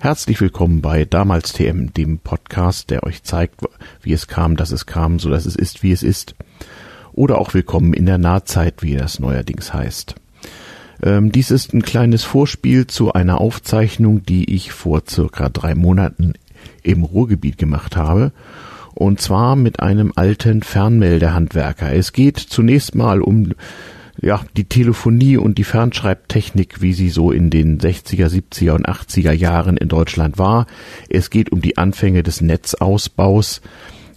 Herzlich willkommen bei Damals TM, dem Podcast, der euch zeigt, wie es kam, dass es kam, so dass es ist, wie es ist. Oder auch willkommen in der Nahzeit, wie das neuerdings heißt. Ähm, dies ist ein kleines Vorspiel zu einer Aufzeichnung, die ich vor circa drei Monaten im Ruhrgebiet gemacht habe. Und zwar mit einem alten Fernmeldehandwerker. Es geht zunächst mal um ja, die Telefonie und die Fernschreibtechnik, wie sie so in den 60er, 70er und 80er Jahren in Deutschland war. Es geht um die Anfänge des Netzausbaus.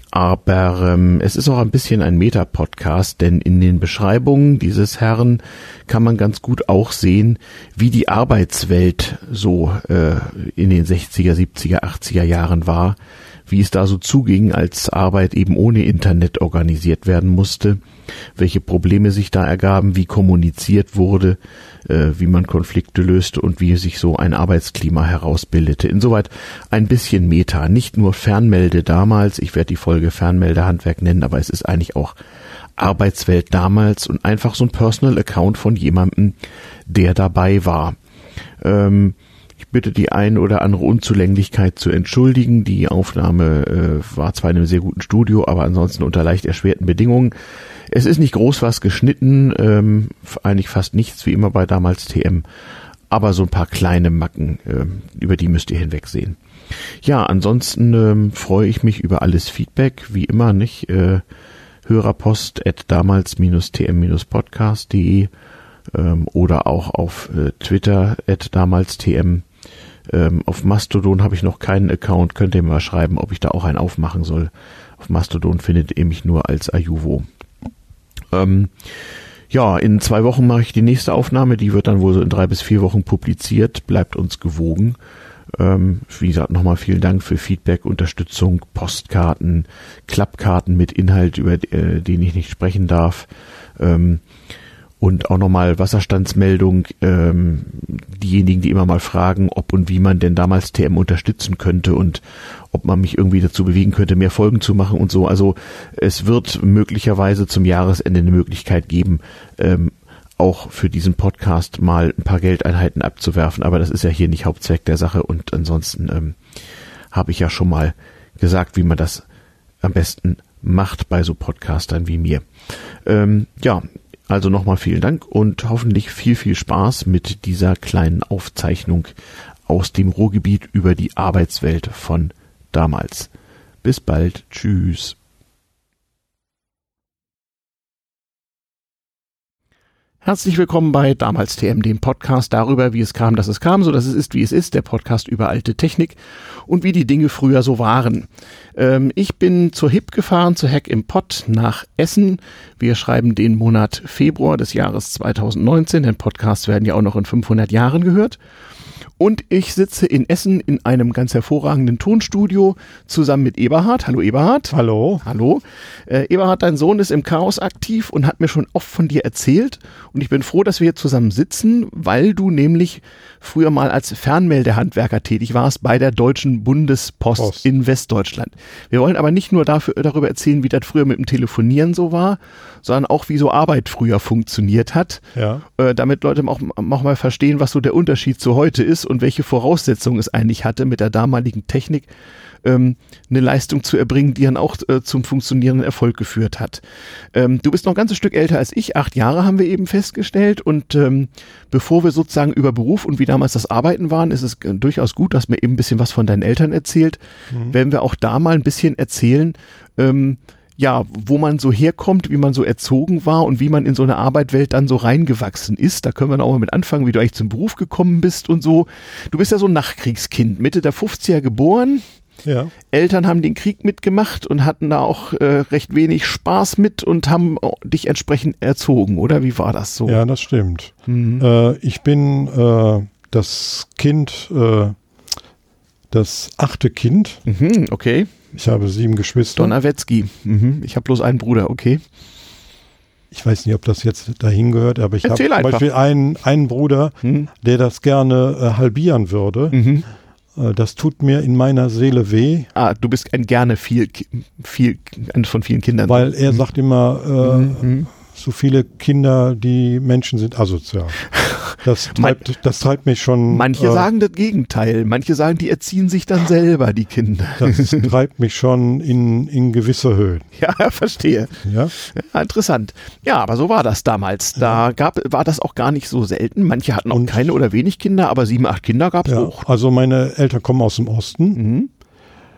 Aber ähm, es ist auch ein bisschen ein Meta-Podcast, denn in den Beschreibungen dieses Herrn kann man ganz gut auch sehen, wie die Arbeitswelt so äh, in den 60er, 70er, 80er Jahren war, wie es da so zuging, als Arbeit eben ohne Internet organisiert werden musste welche Probleme sich da ergaben, wie kommuniziert wurde, äh, wie man Konflikte löste und wie sich so ein Arbeitsklima herausbildete. Insoweit ein bisschen Meta, nicht nur Fernmelde damals, ich werde die Folge Fernmeldehandwerk nennen, aber es ist eigentlich auch Arbeitswelt damals und einfach so ein Personal Account von jemandem, der dabei war. Ähm, bitte die ein oder andere Unzulänglichkeit zu entschuldigen. Die Aufnahme äh, war zwar in einem sehr guten Studio, aber ansonsten unter leicht erschwerten Bedingungen. Es ist nicht groß was geschnitten, ähm, eigentlich fast nichts, wie immer bei damals TM, aber so ein paar kleine Macken, äh, über die müsst ihr hinwegsehen. Ja, ansonsten ähm, freue ich mich über alles Feedback, wie immer, nicht? Äh, Hörerpost at damals-tm-podcast.de ähm, oder auch auf äh, Twitter at damals-tm. Ähm, auf Mastodon habe ich noch keinen Account, könnt ihr mal schreiben, ob ich da auch einen aufmachen soll. Auf Mastodon findet ihr mich nur als Ayuvo. Ähm, ja, in zwei Wochen mache ich die nächste Aufnahme, die wird dann wohl so in drei bis vier Wochen publiziert, bleibt uns gewogen. Ähm, wie gesagt, nochmal vielen Dank für Feedback, Unterstützung, Postkarten, Klappkarten mit Inhalt, über äh, den ich nicht sprechen darf. Ähm, und auch nochmal Wasserstandsmeldung, ähm, diejenigen, die immer mal fragen, ob und wie man denn damals TM unterstützen könnte und ob man mich irgendwie dazu bewegen könnte, mehr Folgen zu machen und so. Also es wird möglicherweise zum Jahresende eine Möglichkeit geben, ähm, auch für diesen Podcast mal ein paar Geldeinheiten abzuwerfen, aber das ist ja hier nicht Hauptzweck der Sache und ansonsten ähm, habe ich ja schon mal gesagt, wie man das am besten macht bei so Podcastern wie mir. Ähm, ja, also nochmal vielen Dank und hoffentlich viel, viel Spaß mit dieser kleinen Aufzeichnung aus dem Ruhrgebiet über die Arbeitswelt von damals. Bis bald. Tschüss. Herzlich willkommen bei Damals TM, dem Podcast darüber, wie es kam, dass es kam, so dass es ist, wie es ist, der Podcast über alte Technik und wie die Dinge früher so waren. Ähm, ich bin zur HIP gefahren, zur Hack im Pott nach Essen. Wir schreiben den Monat Februar des Jahres 2019, denn Podcasts werden ja auch noch in 500 Jahren gehört. Und ich sitze in Essen in einem ganz hervorragenden Tonstudio zusammen mit Eberhard. Hallo Eberhard. Hallo. Hallo. Äh, Eberhard, dein Sohn ist im Chaos aktiv und hat mir schon oft von dir erzählt. Und ich bin froh, dass wir hier zusammen sitzen, weil du nämlich früher mal als Fernmeldehandwerker tätig warst bei der Deutschen Bundespost Post. in Westdeutschland. Wir wollen aber nicht nur dafür, darüber erzählen, wie das früher mit dem Telefonieren so war, sondern auch, wie so Arbeit früher funktioniert hat. Ja. Äh, damit Leute auch, auch mal verstehen, was so der Unterschied zu heute ist und welche Voraussetzungen es eigentlich hatte, mit der damaligen Technik ähm, eine Leistung zu erbringen, die dann auch äh, zum funktionierenden Erfolg geführt hat. Ähm, du bist noch ein ganzes Stück älter als ich, acht Jahre haben wir eben festgestellt und ähm, bevor wir sozusagen über Beruf und wie damals das Arbeiten waren, ist es äh, durchaus gut, dass mir eben ein bisschen was von deinen Eltern erzählt. Mhm. Werden wir auch da mal ein bisschen erzählen, ähm, ja, wo man so herkommt, wie man so erzogen war und wie man in so eine Arbeitwelt dann so reingewachsen ist. Da können wir auch mal mit anfangen, wie du eigentlich zum Beruf gekommen bist und so. Du bist ja so ein Nachkriegskind, Mitte der 50er geboren. Ja. Eltern haben den Krieg mitgemacht und hatten da auch äh, recht wenig Spaß mit und haben dich entsprechend erzogen, oder? Wie war das so? Ja, das stimmt. Mhm. Äh, ich bin äh, das Kind, äh, das achte Kind. Mhm, okay. Ich habe sieben Geschwister. Donnerwetzki. Mhm. Ich habe bloß einen Bruder, okay. Ich weiß nicht, ob das jetzt dahin gehört, aber ich habe zum. Beispiel einen, einen Bruder, mhm. der das gerne äh, halbieren würde. Mhm. Äh, das tut mir in meiner Seele weh. Ah, du bist ein gerne viel, viel, eines von vielen Kindern. Weil er mhm. sagt immer, äh, mhm. so viele Kinder, die Menschen sind asozial. Das treibt, das treibt mich schon. Manche äh, sagen das Gegenteil. Manche sagen, die erziehen sich dann selber, die Kinder. Das treibt mich schon in, in gewisse Höhen. Ja, verstehe. Ja? Ja, interessant. Ja, aber so war das damals. Da gab, war das auch gar nicht so selten. Manche hatten auch Und- keine oder wenig Kinder, aber sieben, acht Kinder gab es Ja, auch. also meine Eltern kommen aus dem Osten, Mhm.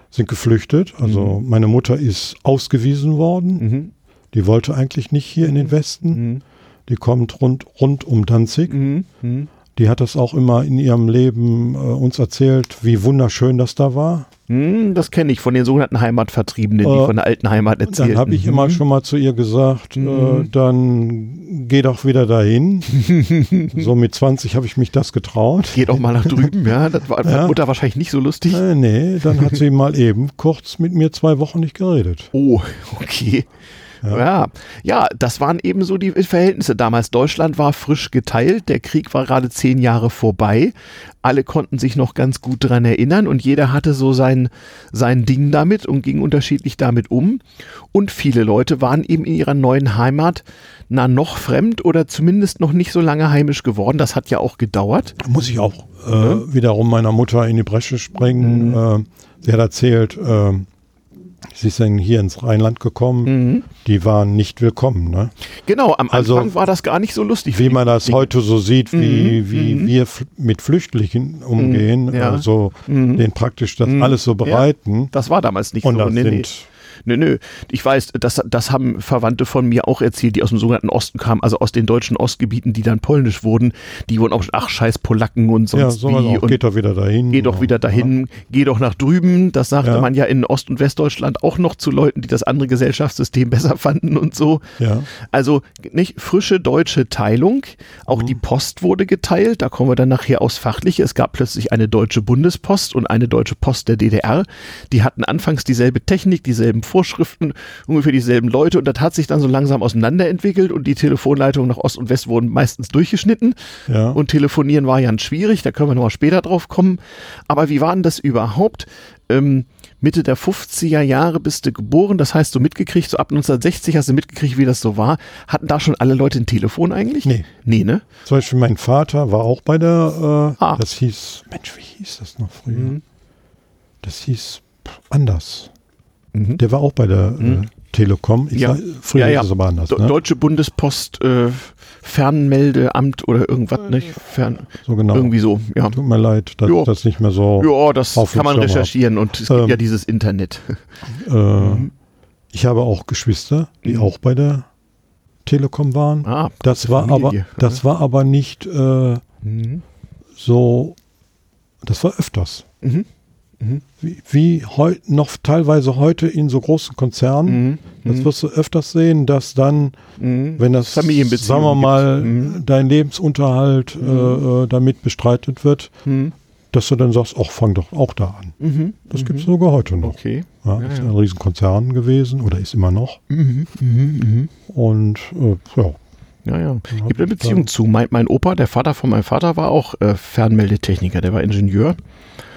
sind geflüchtet. Also meine Mutter ist ausgewiesen worden. Mhm. Die wollte eigentlich nicht hier in den Westen. Mhm. Die kommt rund, rund um Danzig. Mhm. Mhm. Die hat das auch immer in ihrem Leben äh, uns erzählt, wie wunderschön das da war. Hm, das kenne ich von den sogenannten Heimatvertriebenen, die Äh, von der alten Heimat erzählen. Dann habe ich immer schon mal zu ihr gesagt, äh, Mhm. dann geh doch wieder dahin. so mit 20 habe ich mich das getraut. Geh doch mal nach drüben, ja. Das war Ja. Mutter wahrscheinlich nicht so lustig. Äh, nee, dann hat sie mal eben kurz mit mir zwei Wochen nicht geredet. Oh, okay. Ja. ja, das waren eben so die Verhältnisse damals. Deutschland war frisch geteilt, der Krieg war gerade zehn Jahre vorbei. Alle konnten sich noch ganz gut dran erinnern und jeder hatte so sein, sein Ding damit und ging unterschiedlich damit um. Und viele Leute waren eben in ihrer neuen Heimat na noch fremd oder zumindest noch nicht so lange heimisch geworden. Das hat ja auch gedauert. Da muss ich auch äh, wiederum meiner Mutter in die Bresche springen. Äh, sie hat erzählt, äh, sie dann hier ins Rheinland gekommen. Die waren nicht willkommen. Ne? Genau, am Also, Anfang war das gar nicht so lustig. Wie man das heute so sieht, wie, wie wir f- mit Flüchtlingen umgehen, ja. also denen praktisch das alles so bereiten. Das war damals nicht Und so. das Nee, nee. sind Nö, nö. Ich weiß, das, das haben Verwandte von mir auch erzählt, die aus dem sogenannten Osten kamen, also aus den deutschen Ostgebieten, die dann polnisch wurden. Die wurden auch, ach, scheiß Polacken und ja, sonst sowas wie. auch. Und Geht doch wieder dahin. geh doch wieder dahin, geh doch nach drüben. Das sagte Ja. man ja in Ost- und Westdeutschland auch noch zu Leuten, die das andere Gesellschaftssystem besser fanden und so. Ja. Also nicht frische deutsche Teilung. Auch die Post wurde geteilt. Da kommen wir dann nachher aus Fachliche. Es gab plötzlich eine deutsche Bundespost und eine deutsche Post der DDR. Die hatten anfangs dieselbe Technik, dieselben Vorschriften, ungefähr dieselben Leute und das hat sich dann so langsam auseinanderentwickelt und die Telefonleitungen nach Ost und West wurden meistens durchgeschnitten. Ja. Und telefonieren war ja schwierig, da können wir nochmal später drauf kommen. Aber wie war denn das überhaupt? Ähm, Mitte der 50er Jahre bist du geboren, das heißt, so mitgekriegt, so ab 1960 hast du mitgekriegt, wie das so war. Hatten da schon alle Leute ein Telefon eigentlich? Nee. Nee, ne? Zum Beispiel mein Vater war auch bei der, äh, Ah. das hieß, Mensch, wie hieß das noch früher? Das hieß pff, anders. Der war auch bei der äh, Telekom. Ich Ja. sag, früher Ja, ja. ist es aber anders. Ne? Deutsche Bundespost, äh, Fernmeldeamt oder irgendwas, nicht? Fern, So genau. Irgendwie so, ja. Tut mir leid, dass Jo. ich das nicht mehr so. Ja, das kann man Schirm hab. recherchieren und es gibt Ähm, ja dieses Internet. Äh, Ich habe auch Geschwister, die Mhm. auch bei der Telekom waren. Ah, das war Familie. aber, das war aber nicht äh, Mhm. so. Das war öfters. Mhm. Wie, wie heu, noch teilweise heute in so großen Konzernen. Mhm. Das wirst du öfters sehen, dass dann, Mhm. wenn das, sagen wir mal. Mhm. dein Lebensunterhalt äh, äh, damit bestreitet wird, Mhm. dass du dann sagst, ach, fang doch auch da an. Mhm. Das gibt es sogar heute noch. Okay. Ja, Ja, ist ja. ein Riesenkonzern gewesen oder ist immer noch. Mhm. Mhm. Mhm. Und äh, ja, Ja, ja. Gibt eine Beziehung zu. Mein, mein Opa, der Vater von meinem Vater, war auch äh, Fernmeldetechniker, der war Ingenieur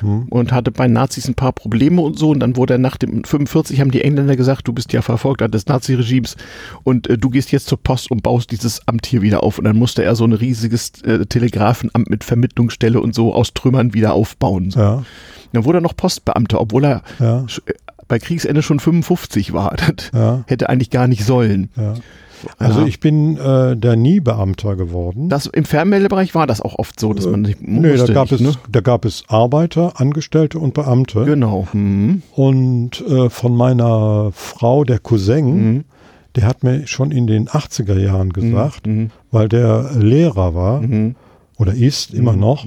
Hm. und hatte bei Nazis ein paar Probleme und so. Und dann wurde er nach dem 45 haben die Engländer gesagt, du bist ja Verfolgter des Naziregimes und äh, du gehst jetzt zur Post und baust dieses Amt hier wieder auf. Und dann musste er so ein riesiges äh, Telegrafenamt mit Vermittlungsstelle und so aus Trümmern wieder aufbauen. So. ja, Dann wurde er noch Postbeamter, obwohl er ja, äh, bei Kriegsende schon 55 war. Das ja, hätte eigentlich gar nicht sollen. ja. Also Ja. ich bin äh, da nie Beamter geworden. Das, Im Fernmeldebereich war das auch oft so, dass man nicht Nö, da gab, nicht, es, ne? da gab es Arbeiter, Angestellte und Beamte. Genau. Mhm. Und äh, von meiner Frau, der Cousin, Mhm. der hat mir schon in den 80er Jahren gesagt, Mhm. weil der Lehrer war Mhm. oder ist immer noch.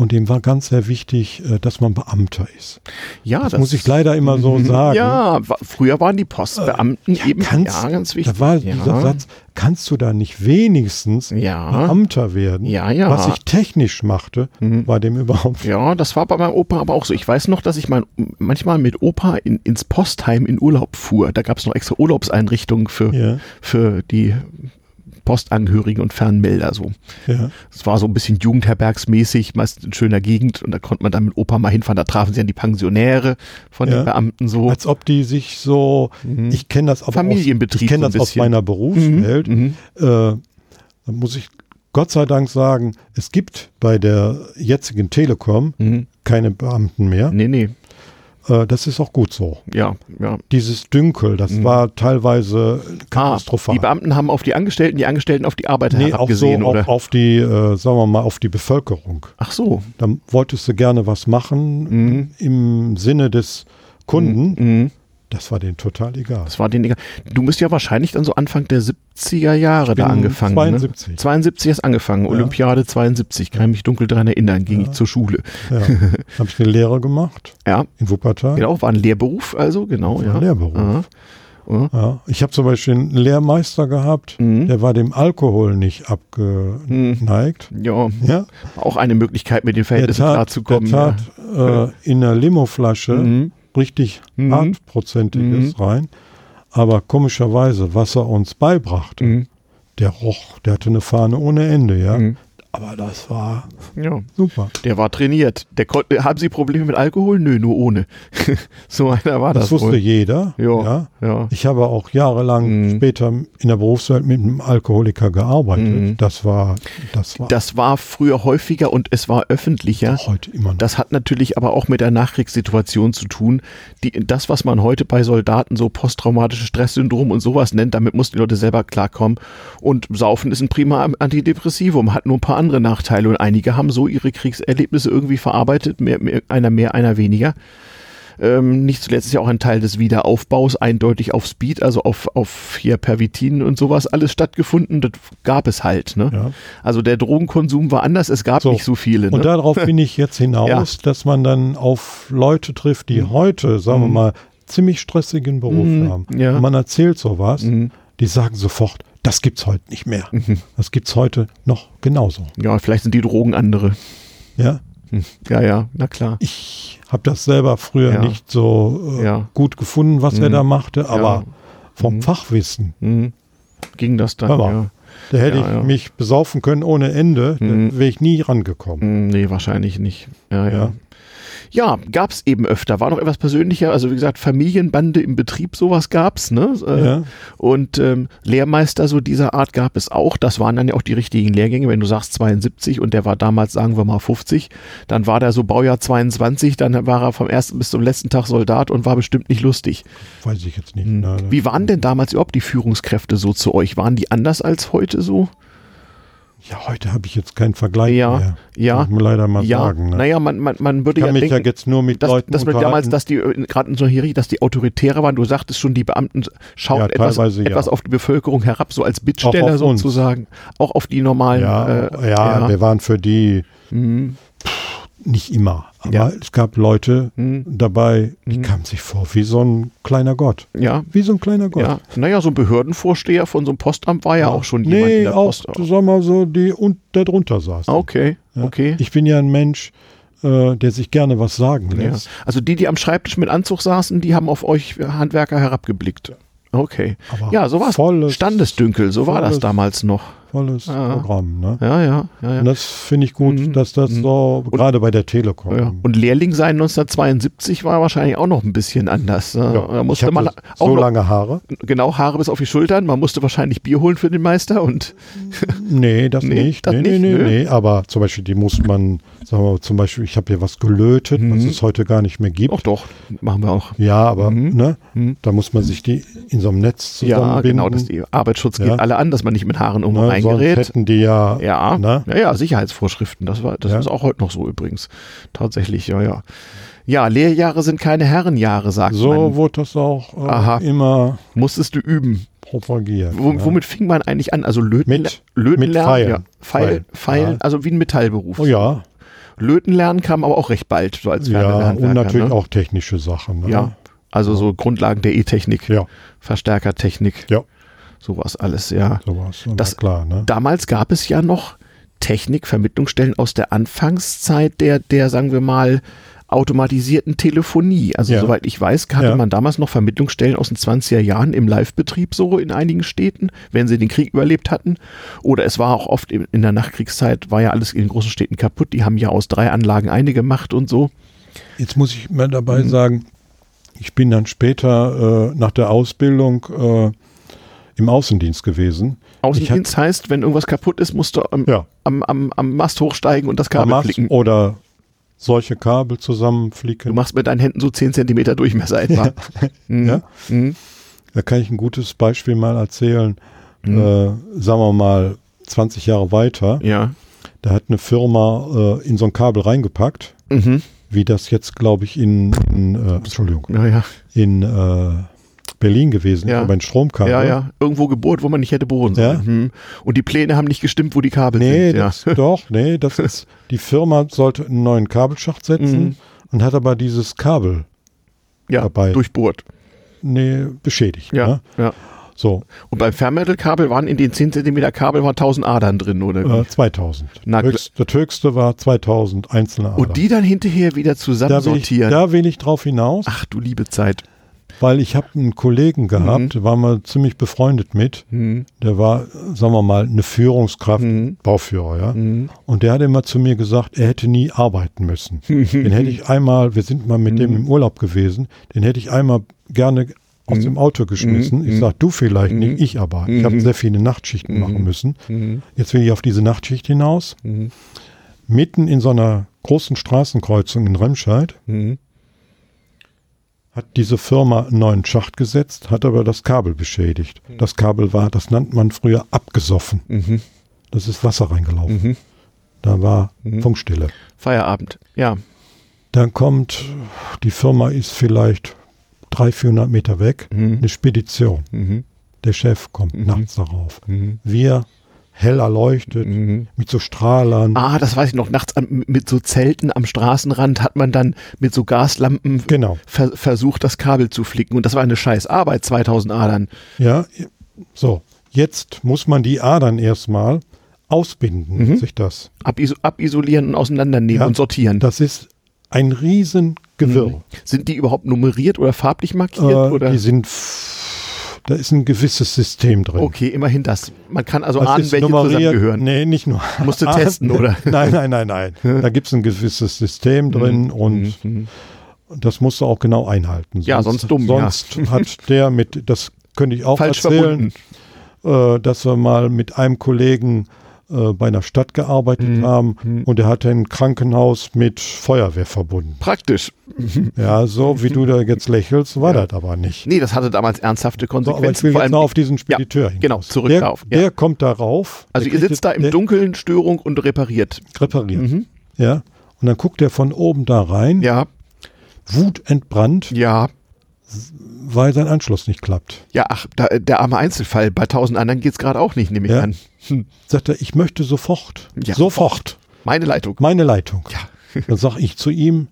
Und dem war ganz sehr wichtig, äh, dass man Beamter ist. Ja, Das, muss ich leider immer so Mhm. sagen. Ja, früher waren die Postbeamten eben Kannst, ja, ganz wichtig. Da war ja. dieser Satz, kannst du da nicht wenigstens Ja. Beamter werden? Ja, ja. Was ich technisch machte, Mhm. war dem überhaupt Ja, das war bei meinem Opa aber auch so. Ich weiß noch, dass ich mein, manchmal mit Opa in, ins Postheim in Urlaub fuhr. Da gab es noch extra Urlaubseinrichtungen für, Ja. für die Postangehörigen und Fernmelder so. Ja. Es war so ein bisschen Jugendherbergsmäßig, meist in schöner Gegend und da konnte man dann mit Opa mal hinfahren. Da trafen sie dann die Pensionäre von Ja. den Beamten so. Als ob die sich so, ich kenne das aber Familienbetrieb aus, ich kenne so das aus meiner Berufswelt. Mhm. Äh, da muss ich Gott sei Dank sagen, es gibt bei der jetzigen Telekom Mhm. keine Beamten mehr. Nee, nee. Äh, das ist auch gut so. Ja, ja. Dieses Dünkel, das war teilweise Ah, katastrophal. die Beamten haben auf die Angestellten, die Angestellten auf die Arbeiter nee, auch so herabgesehen, oder? auf, auf die, äh, sagen wir mal, auf die Bevölkerung. Ach so. Dann wolltest du gerne was machen Mhm. im Sinne des Kunden. Mhm. Das war denen total egal. Das war den egal. Du bist ja wahrscheinlich dann so Anfang der 70er Jahre da angefangen. 72. Ne? 72 hast angefangen, Olympiade 72, kann ich mich dunkel daran erinnern, ging ich zur Schule. Ja. habe ich eine Lehre gemacht Ja, in Wuppertal. genau, war ein Lehrberuf, also genau, War ja. ein Lehrberuf. Aha. Ja. Ich habe zum Beispiel einen Lehrmeister gehabt, Mhm. der war dem Alkohol nicht abgeneigt. Ja, Ja, auch eine Möglichkeit, mit den Verhältnissen klarzukommen. der tat äh, in einer Limoflasche Mhm. Richtig Mhm. hartprozentiges rein. Aber komischerweise, was er uns beibrachte, Mhm. der roch, der hatte eine Fahne ohne Ende, ja. Aber das war Ja, super. der war trainiert. Der haben Sie Probleme mit Alkohol? Nö, nur ohne. so einer war das, Das, wusste wohl. jeder. Ja, ja. ja. Ich habe auch jahrelang Mhm. später in der Berufswelt mit einem Alkoholiker gearbeitet. Mhm. Das war, das war Das war früher häufiger und es war öffentlicher. heute immer noch. Das hat natürlich aber auch mit der Nachkriegssituation zu tun. Die, das, was man heute bei Soldaten so posttraumatisches Stresssyndrom und sowas nennt, damit mussten die Leute selber klarkommen. Und Saufen ist ein prima Antidepressivum, hat nur ein paar andere Nachteile und einige haben so ihre Kriegserlebnisse irgendwie verarbeitet, mehr, mehr, einer mehr, einer weniger. Ähm, nicht zuletzt ist ja auch ein Teil des Wiederaufbaus eindeutig auf Speed, also auf, auf hier Pervitin und sowas alles stattgefunden. Das gab es halt. Ne? Ja. Also der Drogenkonsum war anders, es gab So. nicht so viele. Ne? Und darauf bin ich jetzt hinaus, dass man dann auf Leute trifft, die heute, sagen wir mal, ziemlich stressigen Beruf Mhm, haben. ja. Und man erzählt sowas, Mhm. die sagen sofort, das gibt's heute nicht mehr. Das gibt's heute noch genauso. Ja, vielleicht sind die Drogen andere. Ja, Hm. Ja, ja, na klar. ich habe das selber früher Ja. nicht so äh, Ja. gut gefunden, was er Mhm. da machte, aber Ja. vom Mhm. Fachwissen, Hm. Ging das dann, mal. da hätte ich mich besaufen können ohne Ende, Mhm. wäre ich nie rangekommen. Hm, Nee, wahrscheinlich nicht. Ja, ja. Ja. Ja, gab's eben öfter. War noch etwas persönlicher. Also wie gesagt, Familienbande im Betrieb, sowas gab's. Ne? Äh, Ja. Und ähm, Lehrmeister so dieser Art gab es auch. Das waren dann ja auch die richtigen Lehrgänge. Wenn du sagst 72 und der war damals, sagen wir mal 50, dann war der so Baujahr 22, dann war er vom ersten bis zum letzten Tag Soldat und war bestimmt nicht lustig. Weiß ich jetzt nicht. Hm. Wie waren denn damals überhaupt die Führungskräfte so zu euch? Waren die anders als heute so? Ja, heute habe ich jetzt keinen Vergleich Ja, mehr. ja. Muss man leider mal ja, sagen. Ne? naja, man, man, man würde ich kann ja mich denken, ja jetzt nur mit dass, Leuten dass man damals, dass die, äh, gerade in so Hierarchie, dass die autoritärer waren. Du sagtest schon, die Beamten schauen Ja, etwas, etwas auf die Bevölkerung herab, so als Bittsteller sozusagen. Auch auf die normalen. ja, äh, ja, wir waren für die Mhm. nicht immer. Aber Ja. es gab Leute Mhm. dabei, die Mhm. kamen sich vor wie so ein kleiner Gott. ja. Wie so ein kleiner Gott. Ja, naja, so ein Behördenvorsteher von so einem Postamt war ja, auch schon jemand, nee, der auch, Post. sag mal so, die und da drunter saß. Ah, Okay, Ja. okay. Ich bin ja ein Mensch, äh, der sich gerne was sagen Ja. lässt. Also die, die am Schreibtisch mit Anzug saßen, die haben auf euch Handwerker herabgeblickt. Okay. Aber ja, so war volles- Standesdünkel, so war das damals noch. Volles Ah. Programm. Ne? Ja, ja, ja. ja. Und das finde ich gut, Mhm. dass das Mhm. so, gerade bei der Telekom. Ja. Und Lehrling sein 1972 war wahrscheinlich auch noch ein bisschen anders. ne? Ja, Da ich musste hatte man auch so lange Haare. genau Haare bis auf die Schultern. Man musste wahrscheinlich Bier holen für den Meister und Nee, das Nee, nicht. das nee, nicht, nee, nee, nee. Aber zum Beispiel, die muss man, sagen wir mal, zum Beispiel, ich habe hier was gelötet, was Mhm. es heute gar nicht mehr gibt. auch doch, machen wir auch. Ja, aber Mhm. ne, Mhm. da muss man sich die in so einem Netz Ja, zusammenbinden. genau, dass die Arbeitsschutz Ja. geht alle an, dass man nicht mit Haaren irgendwo ne, sonst hätten die ja, Ja, ne? ja, ja, Sicherheitsvorschriften. Das war, das Ja. ist auch heute noch so übrigens. Tatsächlich, ja, ja. Ja, Lehrjahre sind keine Herrenjahre, sagt so man. wurde das auch äh, Aha. immer Musstest du üben. propagiert. Wo, ne? Womit fing man eigentlich an? Also Löten, Mit- Löten mit lernen, Pfeilen. Ja, Pfeil, Pfeilen, ja. also wie ein Metallberuf. Oh ja, Löten lernen kam aber auch recht bald, so als ja, und natürlich ne? auch technische Sachen. Ne? Ja, also so Grundlagen der E-Technik, Ja, Verstärkertechnik, ja, sowas alles, ja. sowas. Das klar, ne? Damals gab es ja noch Technikvermittlungsstellen aus der Anfangszeit der, der, sagen wir mal, automatisierten Telefonie. Also Ja. soweit ich weiß, hatte Ja. man damals noch Vermittlungsstellen aus den 20er Jahren im Live-Betrieb so in einigen Städten, wenn sie den Krieg überlebt hatten. Oder es war auch oft in, in der Nachkriegszeit, war ja alles in großen Städten kaputt. Die haben ja aus drei Anlagen eine gemacht und so. Jetzt muss ich mal dabei Mhm. sagen, ich bin dann später äh, nach der Ausbildung äh, im Außendienst gewesen. Außendienst heißt, wenn irgendwas kaputt ist, musst du am, Ja. am, am, am Mast hochsteigen und das Am Kabel Mast flicken. oder solche Kabel Du zusammenflicken. machst mit deinen Händen so 10 Zentimeter Durchmesser etwa. Mhm. Ja? Mhm. Da kann ich ein gutes Beispiel mal erzählen. Mhm. Äh, sagen wir mal 20 Jahre weiter. Ja. Da hat eine Firma äh, in so ein Kabel reingepackt, Mhm. wie das jetzt, glaube ich, in, in äh, Entschuldigung, Ja, ja. in äh, Berlin gewesen Ja. aber ein Stromkabel. Ja, ja. Irgendwo gebohrt, wo man nicht hätte bohren sollen. Ja. Mhm. Und die Pläne haben nicht gestimmt, wo die Kabel Nee, sind. Ja. das, doch, nee, das ist, die Firma sollte einen neuen Kabelschacht setzen Mhm. und hat aber dieses Kabel, ja, dabei. durchbohrt. nee, beschädigt. Ja, Ne? ja. So, Und beim Fernmetalkabel waren in den 10 Zentimeter Kabel waren 1000 Adern drin, oder? äh, 2000. Na, Höchst, das höchste war 2000 einzelne Adern. Und die dann hinterher wieder da will, ich, zusammensortieren. da will ich drauf hinaus, Ach du liebe Zeit. Weil ich habe einen Kollegen gehabt, Mhm. war mal ziemlich befreundet mit, Mhm. der war, sagen wir mal, eine Führungskraft, Mhm. Bauführer, ja. Mhm. Und der hat immer zu mir gesagt, er hätte nie arbeiten müssen. den hätte ich einmal, wir sind mal mit dem im Urlaub gewesen, den hätte ich einmal gerne aus Mhm. dem Auto geschmissen. Ich Mhm. sag, du vielleicht Mhm. nicht, ich aber. Ich Mhm. habe sehr viele Nachtschichten Mhm. machen müssen. Mhm. Jetzt will ich auf diese Nachtschicht hinaus. Mhm. Mitten in so einer großen Straßenkreuzung in Remscheid Mhm. Hat diese Firma einen neuen Schacht gesetzt, hat aber das Kabel beschädigt. Das Kabel war, das nannte man früher abgesoffen. Mhm. Das ist Wasser reingelaufen. Mhm. Da war Mhm. Funkstille. Feierabend. Ja. Dann kommt, die Firma ist vielleicht 300, 400 Meter weg, Mhm. eine Spedition. Mhm. Der Chef kommt Mhm. nachts darauf. Mhm. Wir, hell erleuchtet, Mhm. mit so Strahlern. Ah, das weiß ich noch. Nachts am, mit so Zelten am Straßenrand hat man dann mit so Gaslampen Genau. ver versucht, das Kabel zu flicken. Und das war eine scheiß Arbeit, 2000 Adern. Ja, so. Jetzt muss man die Adern erstmal ausbinden, Mhm. sich das. Abiso abisolieren und auseinandernehmen Ja, und sortieren. Das ist ein riesen Gewirr. Sind die überhaupt nummeriert oder farblich markiert? Äh, oder? Die sind, da ist ein gewisses System drin. Okay, immerhin das. Man kann also Das ahnen, ist welche nummeriert. zusammengehören. Nee, nicht nur. Musst du testen, oder? Nein, nein, nein, nein. Da gibt es ein gewisses System drin und Mhm. das musst du auch genau einhalten. Ja, sonst dumm, ja. Sonst hat der mit, das könnte ich auch Falsch erzählen, äh, dass wir mal mit einem Kollegen äh, bei einer Stadt gearbeitet Mhm. haben Mhm. und er hatte ein Krankenhaus mit Feuerwehr verbunden. Praktisch. Ja, so wie du da jetzt lächelst, war Ja. das aber nicht. Nee, das hatte damals ernsthafte So, aber ich Konsequenzen. will Vor jetzt allem, auf diesen Spediteur hinaus. genau, zurück der, darauf, ja. Der kommt darauf. also ihr sitzt da im der Dunkeln, Störung und repariert. Repariert. Mhm. Ja. Und dann guckt er von oben da rein, Ja, wutentbrannt, ja, weil sein Anschluss nicht klappt. ja, ach, da, der arme Einzelfall. Bei tausend anderen geht's gerade auch nicht, nehme ich Ja. an. Hm. Sagt er, ich möchte sofort, Ja, sofort Meine Leitung. meine Leitung. Ja. Dann sage ich zu ihm,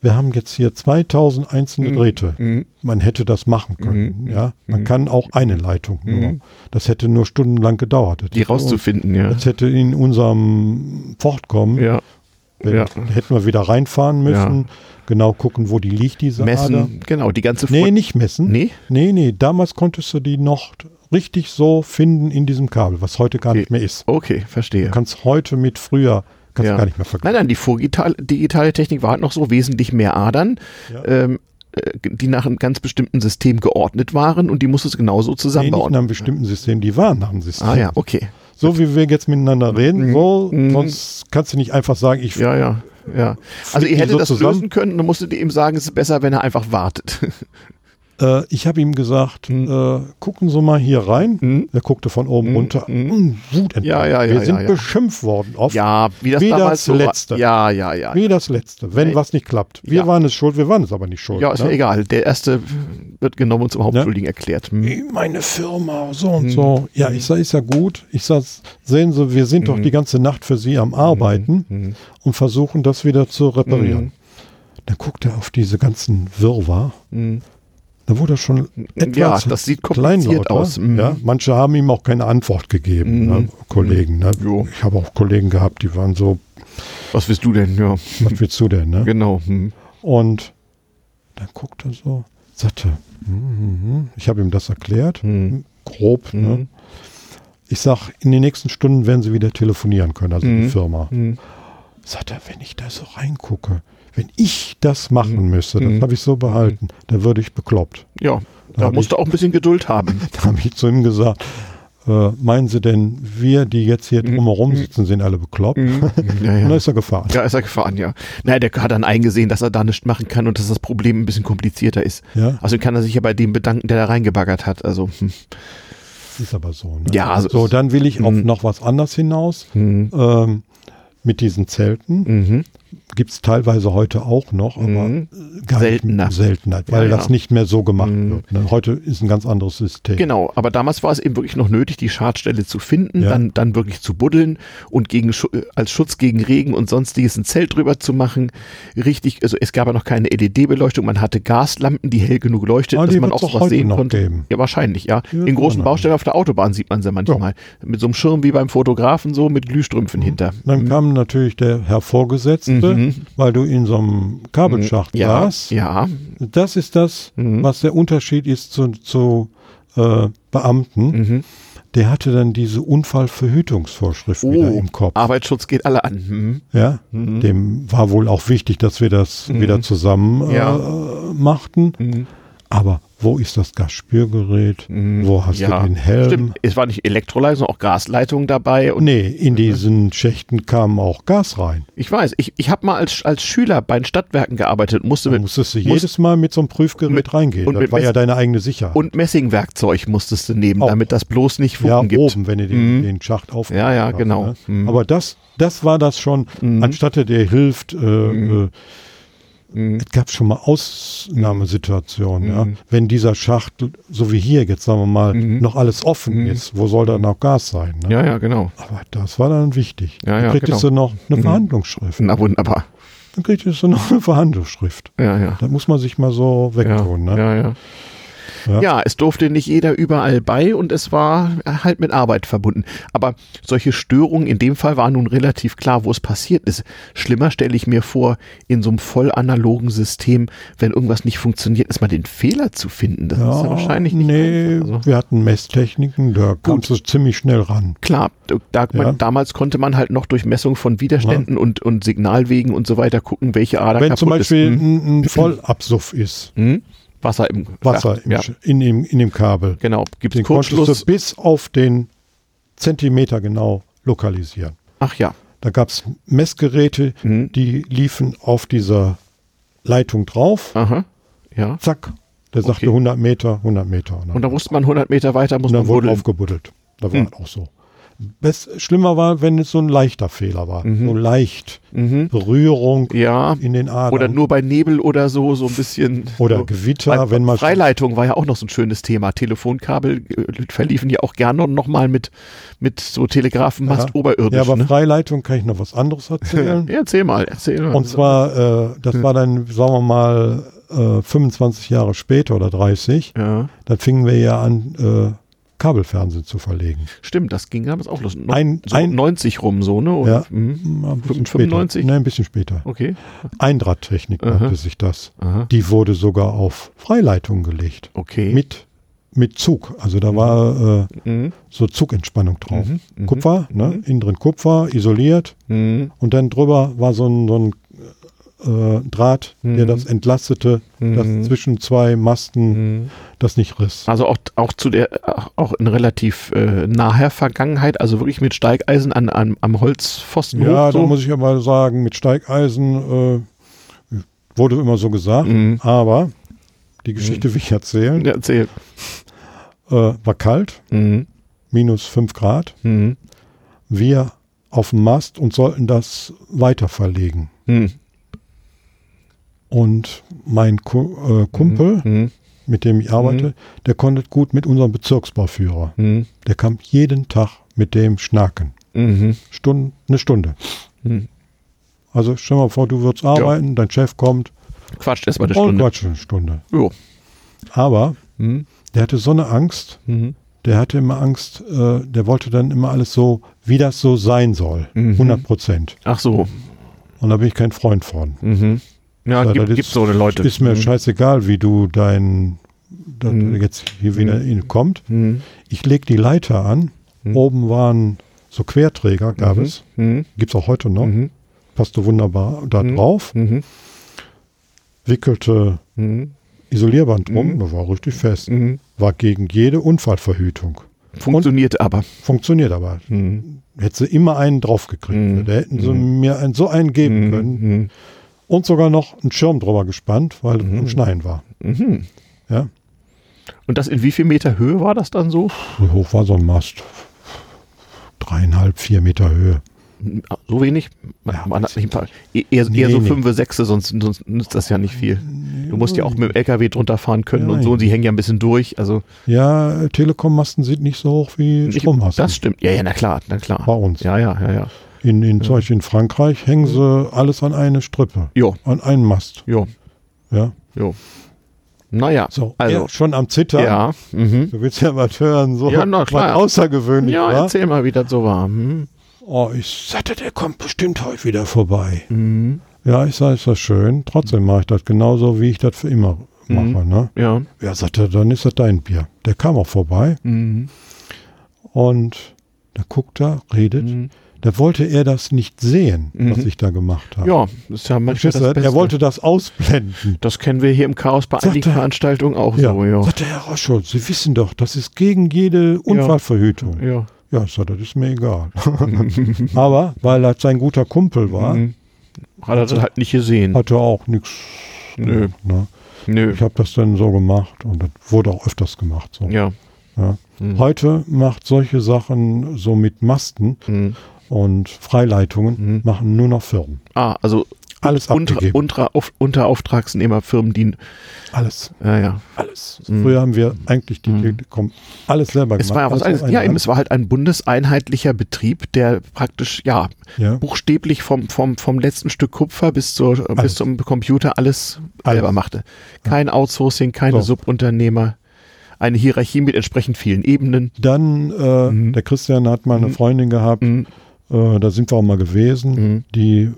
wir haben jetzt hier 2000 einzelne Mhm. Drähte. Mhm. Man hätte das machen können. Mhm. Ja, man Mhm. kann auch eine Leitung nur. Mhm. Das hätte nur stundenlang gedauert. Das Die rauszufinden, ja. Das hätte in unserem Fortkommen, Ja. ja. hätten wir wieder reinfahren müssen, genau gucken, wo die liegt, diese Messen, Ader. genau, die ganze Nee, Furt- nicht messen. Nee? Nee, nee, damals konntest du die noch richtig so finden in diesem Kabel, was heute gar Okay. nicht mehr ist. Okay, verstehe. Du kannst heute mit früher, kannst Ja. du gar nicht mehr Nein, vergleichen. nein, die vordigitale digitale Technik war halt noch so wesentlich mehr Adern, Ja. ähm, äh, die nach einem ganz bestimmten System geordnet waren und die musstest du genauso Nee, nicht zusammenbauen. nach einem bestimmten System, die waren nach einem System. ah ja, okay. So wie wir jetzt miteinander reden, Mhm. so, Mhm. sonst kannst du nicht einfach sagen, ich Ja, ja, ja. Also ihr hättet so das zusammen. lösen können und dann musstet ihr ihm sagen, es ist besser, wenn er einfach wartet. Äh, ich habe ihm gesagt, Mhm. äh, gucken Sie mal hier rein. Mhm. Er guckte von oben Mhm. runter. Mhm. Ja, ja, ja, Wir ja, sind ja. beschimpft worden. Oft. ja, wie das Wie damals das so Letzte. war. Ja, ja, ja. Wie das Letzte, wenn Nee. was nicht klappt. Wir Ja. waren es schuld, wir waren es aber nicht schuld. Ja, ist ja ne? egal. Der erste wird genommen und zum Hauptschuldigen erklärt. Hm. Meine Firma, so und Mhm. so. Ja, ich sag, ist ja gut. Ich sag, sehen Sie, wir sind doch die ganze Nacht für Sie am Arbeiten und versuchen das wieder zu reparieren. Dann guckt er auf diese ganzen Wirrwarr. Mhm. Da wurde schon etwas Ja, das sieht kompliziert aus. Mhm. Ja, manche haben ihm auch keine Antwort gegeben, Mhm. ne, Kollegen. Ne? Ich habe auch Kollegen gehabt, die waren so, Was willst du denn? Ja, was willst du denn? Ne? genau. Hm. Und dann guckt er so, sagte, mhm, ich habe ihm das erklärt, Mhm. grob. Ne? Mhm. Ich sag, in den nächsten Stunden werden sie wieder telefonieren können, also die Mhm. Firma. Mhm. Sagt er, wenn ich da so reingucke, wenn ich das machen müsste, das Mhm. habe ich so behalten, dann würde ich bekloppt. Ja, da hab musst du auch ein bisschen Geduld haben. Da habe ich zu ihm gesagt, äh, meinen Sie denn, wir, die jetzt hier drumherum sitzen, sind alle bekloppt? Mhm. Ja, Und dann ja. ist er gefahren. Ja, ist er gefahren, ja. Naja, der hat dann eingesehen, dass er da nichts machen kann und dass das Problem ein bisschen komplizierter ist. Ja, Also kann er sich ja bei dem bedanken, der da reingebaggert hat. Also, hm. ist aber so. Ne? Ja, also- so, dann will ich auf Mhm. noch was anderes hinaus. Mhm. Ähm, mit diesen Zelten Mhm. Gibt es teilweise heute auch noch, aber Mhm. äh, Seltener. Seltener, weil Ja, das ja. nicht mehr so gemacht Mhm. wird. Ne? Heute ist ein ganz anderes System. Genau, aber damals war es eben wirklich noch nötig, die Schadstelle zu finden, Ja. dann, dann wirklich zu buddeln und gegen, äh, als Schutz gegen Regen und sonstiges ein Zelt drüber zu machen. Richtig, also es gab ja noch keine LED-Beleuchtung, man hatte Gaslampen, die hell genug leuchtet, Ah, dass man auch was sehen konnte. geben. Ja, wahrscheinlich, ja. In großen Baustellen auf der Autobahn sieht man sie manchmal. Mit so einem Schirm wie beim Fotografen, so mit Glühstrümpfen hinter. Dann kam natürlich der Herr Vorgesetzte, Mhm. weil du in so einem Kabelschacht Ja, warst. ja. Das ist das, Mhm. was der Unterschied ist zu, zu äh, Beamten. Mhm. Der hatte dann diese Unfallverhütungsvorschrift wieder Oh, im Kopf. Arbeitsschutz geht alle an. Mhm. Ja, Mhm. dem war wohl auch wichtig, dass wir das Mhm. wieder zusammen äh, Ja. machten. Mhm. Aber wo ist das Gasspürgerät? Mhm. Wo hast Ja, du den Helm? Stimmt, es war nicht Elektroleitung, sondern auch Gasleitungen dabei. Und Nee, in diesen Schächten kam auch Gas rein. ich weiß, ich, ich habe mal als, als Schüler bei den Stadtwerken gearbeitet, musste Da mit, musstest du muss- jedes Mal mit so einem Prüfgerät mit- reingehen. und das war ja Mess- deine eigene Sicherheit. und Messingwerkzeug musstest du nehmen, Auch. damit das bloß nicht ja, Funken gibt. oben, wenn du den, Mhm. den Schacht auf. Ja, ja, genau. Mhm. Aber das, das war das schon, Mhm. anstatt der dir hilft, äh, Mhm. äh, Mhm. es gab schon mal Ausnahmesituationen, ja. Mhm. Wenn dieser Schacht, so wie hier jetzt sagen wir mal, Mhm. noch alles offen Mhm. ist, wo soll da noch Gas sein? Ne? Ja, ja, genau. Aber das war dann wichtig. Ja, dann ja, kriegtest genau. du noch eine Mhm. Verhandlungsschrift. Na wunderbar. Dann kriegst du noch eine Verhandlungsschrift. Ja, ja. Da muss man sich mal so Ja, wegtun. ne? ja, ja. Ja. Ja, es durfte nicht jeder überall bei und es war halt mit Arbeit verbunden. Aber solche Störungen, in dem Fall war nun relativ klar, wo es passiert ist. Schlimmer stelle ich mir vor, in so einem voll analogen System, wenn irgendwas nicht funktioniert, ist mal den Fehler zu finden. Das ist ja wahrscheinlich nicht Nee. Also, wir hatten Messtechniken, da kamst du ziemlich schnell ran. klar, da, Ja. man, damals konnte man halt noch durch Messung von Widerständen und, und Signalwegen und so weiter gucken, welche Ader Wenn kaputt zum Beispiel ist. Hm? ein, ein Vollabsuff ist, Hm? Wasser im Wasser im, ja, in, dem, in dem Kabel, genau. Gibt es Kurzschluss? du bis auf den Zentimeter genau lokalisieren. Ach ja. Da gab es Messgeräte, Mhm. die liefen auf dieser Leitung drauf, Aha. Ja. zack, der sagte Okay. 100 Meter, 100 Meter. Und dann, Und da wusste man 100 Meter weiter, muss und dann man wurde aufgebuddelt. Da war Hm. auch so. Best, schlimmer war, wenn es so ein leichter Fehler war. Mhm. So leicht. Mhm. Berührung Ja. in den Adern. Oder nur bei Nebel oder so, so ein bisschen. Oder so. Gewitter, Bei- wenn man- Freileitung war ja auch noch so ein schönes Thema. Telefonkabel äh, verliefen ja auch gerne nochmal mit, mit so Telegrafenmast Ja. oberirdisch. Ja, aber ne? Freileitung kann ich noch was anderes erzählen. Ja, erzähl mal, erzähl mal. Und zwar, äh, das war dann, sagen wir mal, äh, 25 Jahre später oder 30. ja, Dann fingen wir ja an, äh, Kabelfernsehen zu verlegen. stimmt, das ging damals auch los. No, Ein- so ein- 90 rum, so, ne? Oder? Ja. Mhm. Mal Ein bisschen 95? später. Nee, ein bisschen später. Okay. Eindrahttechnik nannte sich das. Aha. Die wurde sogar auf Freileitung gelegt. Okay. Mit, mit Zug. Also da war äh, Mhm. so Zugentspannung drauf. Mhm. Mhm. Kupfer, ne? innen drin Kupfer, isoliert. Mhm. Und dann drüber war so ein, so ein äh, Draht, der Mhm. das entlastete, Mhm. das zwischen zwei Masten Mhm. das nicht riss. Also auch, auch zu der, auch in relativ äh, naher Vergangenheit, also wirklich mit Steigeisen an, an, am Holzpfosten Ja, hoch. da muss ich aber sagen, mit Steigeisen äh, wurde immer so gesagt. Mhm. Aber die Geschichte will ich erzählen. Ja, erzähl. Äh, war kalt, Mhm. minus 5 Grad. Mhm. Wir auf dem Mast und sollten das weiter verlegen. Mhm. Und mein Ku äh, Kumpel, Mhm. mit dem ich arbeite, der konnte gut mit unserem Bezirksbauführer. Mhm. Der kam jeden Tag mit dem schnacken. Mhm. Stunde, eine Stunde. Mhm. Also stell mal vor, du würdest arbeiten, dein Chef kommt Quatscht erstmal eine und Stunde. quatscht eine Stunde. Jo. Aber Mhm. der hatte so eine Angst, Mhm. der hatte immer Angst, äh, der wollte dann immer alles so, wie das so sein soll. Mhm. 100 Prozent. Ach so. Und da bin ich kein Freund von. Mhm. Ja, Sag, gibt, gibt so eine Leute. Ist mir Mhm. scheißegal, wie du dein Mhm. jetzt hier wieder in kommt. Mhm. Ich leg die Leiter an. Mhm. Oben waren so Querträger, gab Mhm. es. Mhm. Gibt's auch heute noch. Mhm. Passte wunderbar da Mhm. drauf. Mhm. Wickelte Mhm. Isolierband drum. Mhm. Das war richtig fest. Mhm. War gegen jede Unfallverhütung. Funktioniert aber. Funktioniert aber. Mhm. Hätte sie immer einen draufgekriegt. Mhm. Da hätten sie Mhm. mir einen, so einen geben können. Und sogar noch einen Schirm drüber gespannt, weil es Mhm. am Schneien war. Mhm. Ja. Und das in wie viel Meter Höhe war das dann so? Wie hoch war so ein Mast? Dreieinhalb, vier Meter Höhe. So wenig? Man, Ja, man hat nicht ein paar, eher, eher Nee, so nee. fünf, sechs, sonst, sonst nützt das ja nicht viel. Du musst ja auch mit dem LKW drunter fahren können und Nein. so, und die hängen ja ein bisschen durch. Also Ja, Telekom-Masten sind nicht so hoch wie ich, Strommasten. das stimmt. Ja, ja, na klar, na klar. Bei uns. Ja, ja, ja, ja. In, in, Zum Beispiel in Frankreich hängen sie alles an eine Strippe, Jo, an einen Mast. jo, Ja. jo. Naja, So, also, schon am Zittern. ja. Mhm. Du willst ja was hören, so Ja, na klar. außergewöhnlich Ja, war. erzähl mal, wie das so war. Mhm. Oh, ich sagte, der kommt bestimmt heute wieder vorbei. Mhm. Ja, ich sage, ist das schön. Trotzdem mache ich das genauso, wie ich das für immer Mhm. mache. Ne? Ja. Ja, sagte, dann ist das dein Bier. Der kam auch vorbei Mhm. und da guckt er, redet. Da wollte er das nicht sehen, was Mhm. ich da gemacht habe. Ja, das ist ja manchmal das? Beste. Er wollte das ausblenden. das kennen wir hier im Chaos bei einigen er. Veranstaltungen auch Ja, so, ja. sagte Herr Roscholt, Sie wissen doch, das ist gegen jede Unfallverhütung. Ja, Ja. ich sagte, das ist mir egal. Aber weil das sein guter Kumpel war, Mhm. Hat er das halt nicht gesehen. hat er auch nichts. Nö. Ne? Nö. Ich habe das dann so gemacht und das wurde auch öfters gemacht. So. Ja. Ja. Mhm. Heute macht solche Sachen so mit Masten Mhm. Und Freileitungen Mhm. machen nur noch Firmen. Ah, also Alles unter, abgegeben. unter, auf, Unterauftragsnehmerfirmen, die. Alles. Ja, ja. Alles. Mhm. Früher haben wir eigentlich die Mhm. Telekom alles selber Es gemacht. war ja was alles auf Ja, eben, es war halt ein bundeseinheitlicher Betrieb, der praktisch, ja, ja. buchstäblich vom, vom, vom letzten Stück Kupfer bis, zur, bis Alles. zum Computer alles, Alles. selber machte. Kein Outsourcing, keine So. Subunternehmer, eine Hierarchie mit entsprechend vielen Ebenen. Dann, äh, Mhm. der Christian hat mal eine Mhm. Freundin gehabt, Mhm. Äh, da sind wir auch mal gewesen, Mhm. die,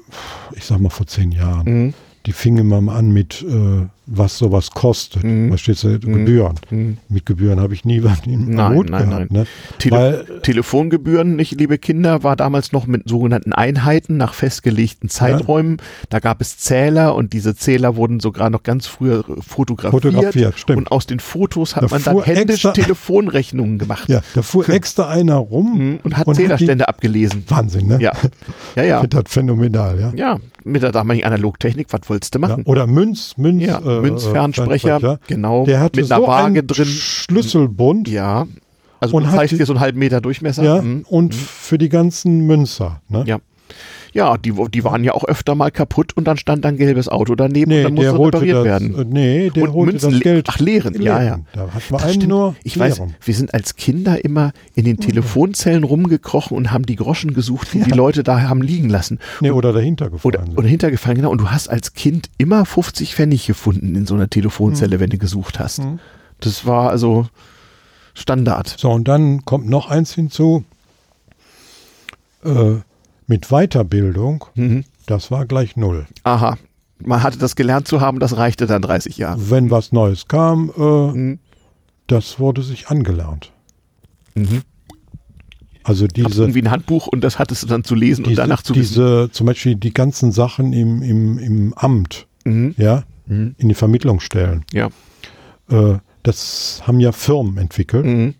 ich sag mal vor zehn Jahren, Mhm. die fing immer mal an mit, äh, was sowas kostet. Mhm. Verstehst du? Mhm. Gebühren. Mhm. Mit Gebühren habe ich nie was Nein, Hut nein, gehabt. Ne? Tele Weil, Telefongebühren, nicht, liebe Kinder, war damals noch mit sogenannten Einheiten nach festgelegten Zeiträumen. Da gab es Zähler und diese Zähler wurden sogar noch ganz früher fotografiert. Fotografiert, stimmt. Und aus den Fotos hat Da man dann händisch extra- Telefonrechnungen gemacht ja, da fuhr extra einer rum Mhm. und hat und hat die- Zählerstände abgelesen. Wahnsinn, ne? Ja, ja, ja. Ich finde das phänomenal, ja. Ja, mit der damaligen Analogtechnik, was wolltest du ja. machen? Oder Münz, Münz, Ja, äh, Münzfernsprecher, Fernsprecher. genau, Der hatte mit einer so Waage einen drin. Schlüsselbund, Ja, also Und die- dir so einen halben Meter Durchmesser. ja, Mhm. und für die ganzen Münzer, ne? Ja. Ja, die, die waren ja auch öfter mal kaputt und dann stand ein gelbes Auto daneben und Nee, dann der musste repariert das, werden. äh, nee, der und holte Münzen das Geld. Ach, leeren, ja, ja. Da hat man Das einen stimmt. nur Ich weiß, leeren. wir sind als Kinder immer in den Telefonzellen rumgekrochen und haben die Groschen gesucht, die die Leute da haben liegen lassen. Nee, oder dahinter gefallen. Oder, sind. oder hintergefallen, genau. Und du hast als Kind immer 50 Pfennig gefunden in so einer Hm. Telefonzelle, wenn du gesucht hast. Das war also Standard. So, und dann kommt noch eins hinzu. Äh, mit Weiterbildung, Mhm. das war gleich null. Aha. Man hatte das gelernt zu haben, das reichte dann 30 Jahre. Wenn was Neues kam, äh, Mhm. das wurde sich angelernt. Mhm. Also diese, irgendwie ein Handbuch und das hattest du dann zu lesen und diese, danach zu wissen. diese zum Beispiel die ganzen Sachen im, im, im Amt, Mhm. ja, Mhm. in die Vermittlungsstellen, Ja. äh, das haben ja Firmen entwickelt. Mhm.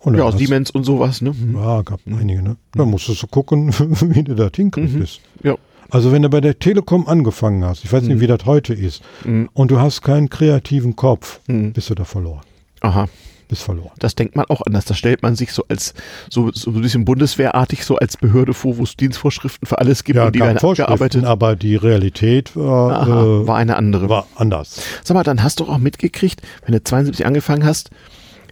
Und Ja, hast- Siemens und sowas, ne? Mhm. Ja, gab einige, ne? Da musstest du gucken, wie du das hinkriegst. Ja. Also wenn du bei der Telekom angefangen hast, ich weiß nicht, Mhm. wie das heute ist, Mhm. und du hast keinen kreativen Kopf, Mhm. bist du da verloren. Aha. Bist verloren. Das denkt man auch anders. Das stellt man sich so als, so, so ein bisschen bundeswehrartig, so als Behörde vor, wo es Dienstvorschriften für alles gibt Ja, und die werden abgearbeitet. aber die Realität war, Aha, äh, war eine andere. war anders. Sag mal, dann hast du auch mitgekriegt, wenn du 72 angefangen hast,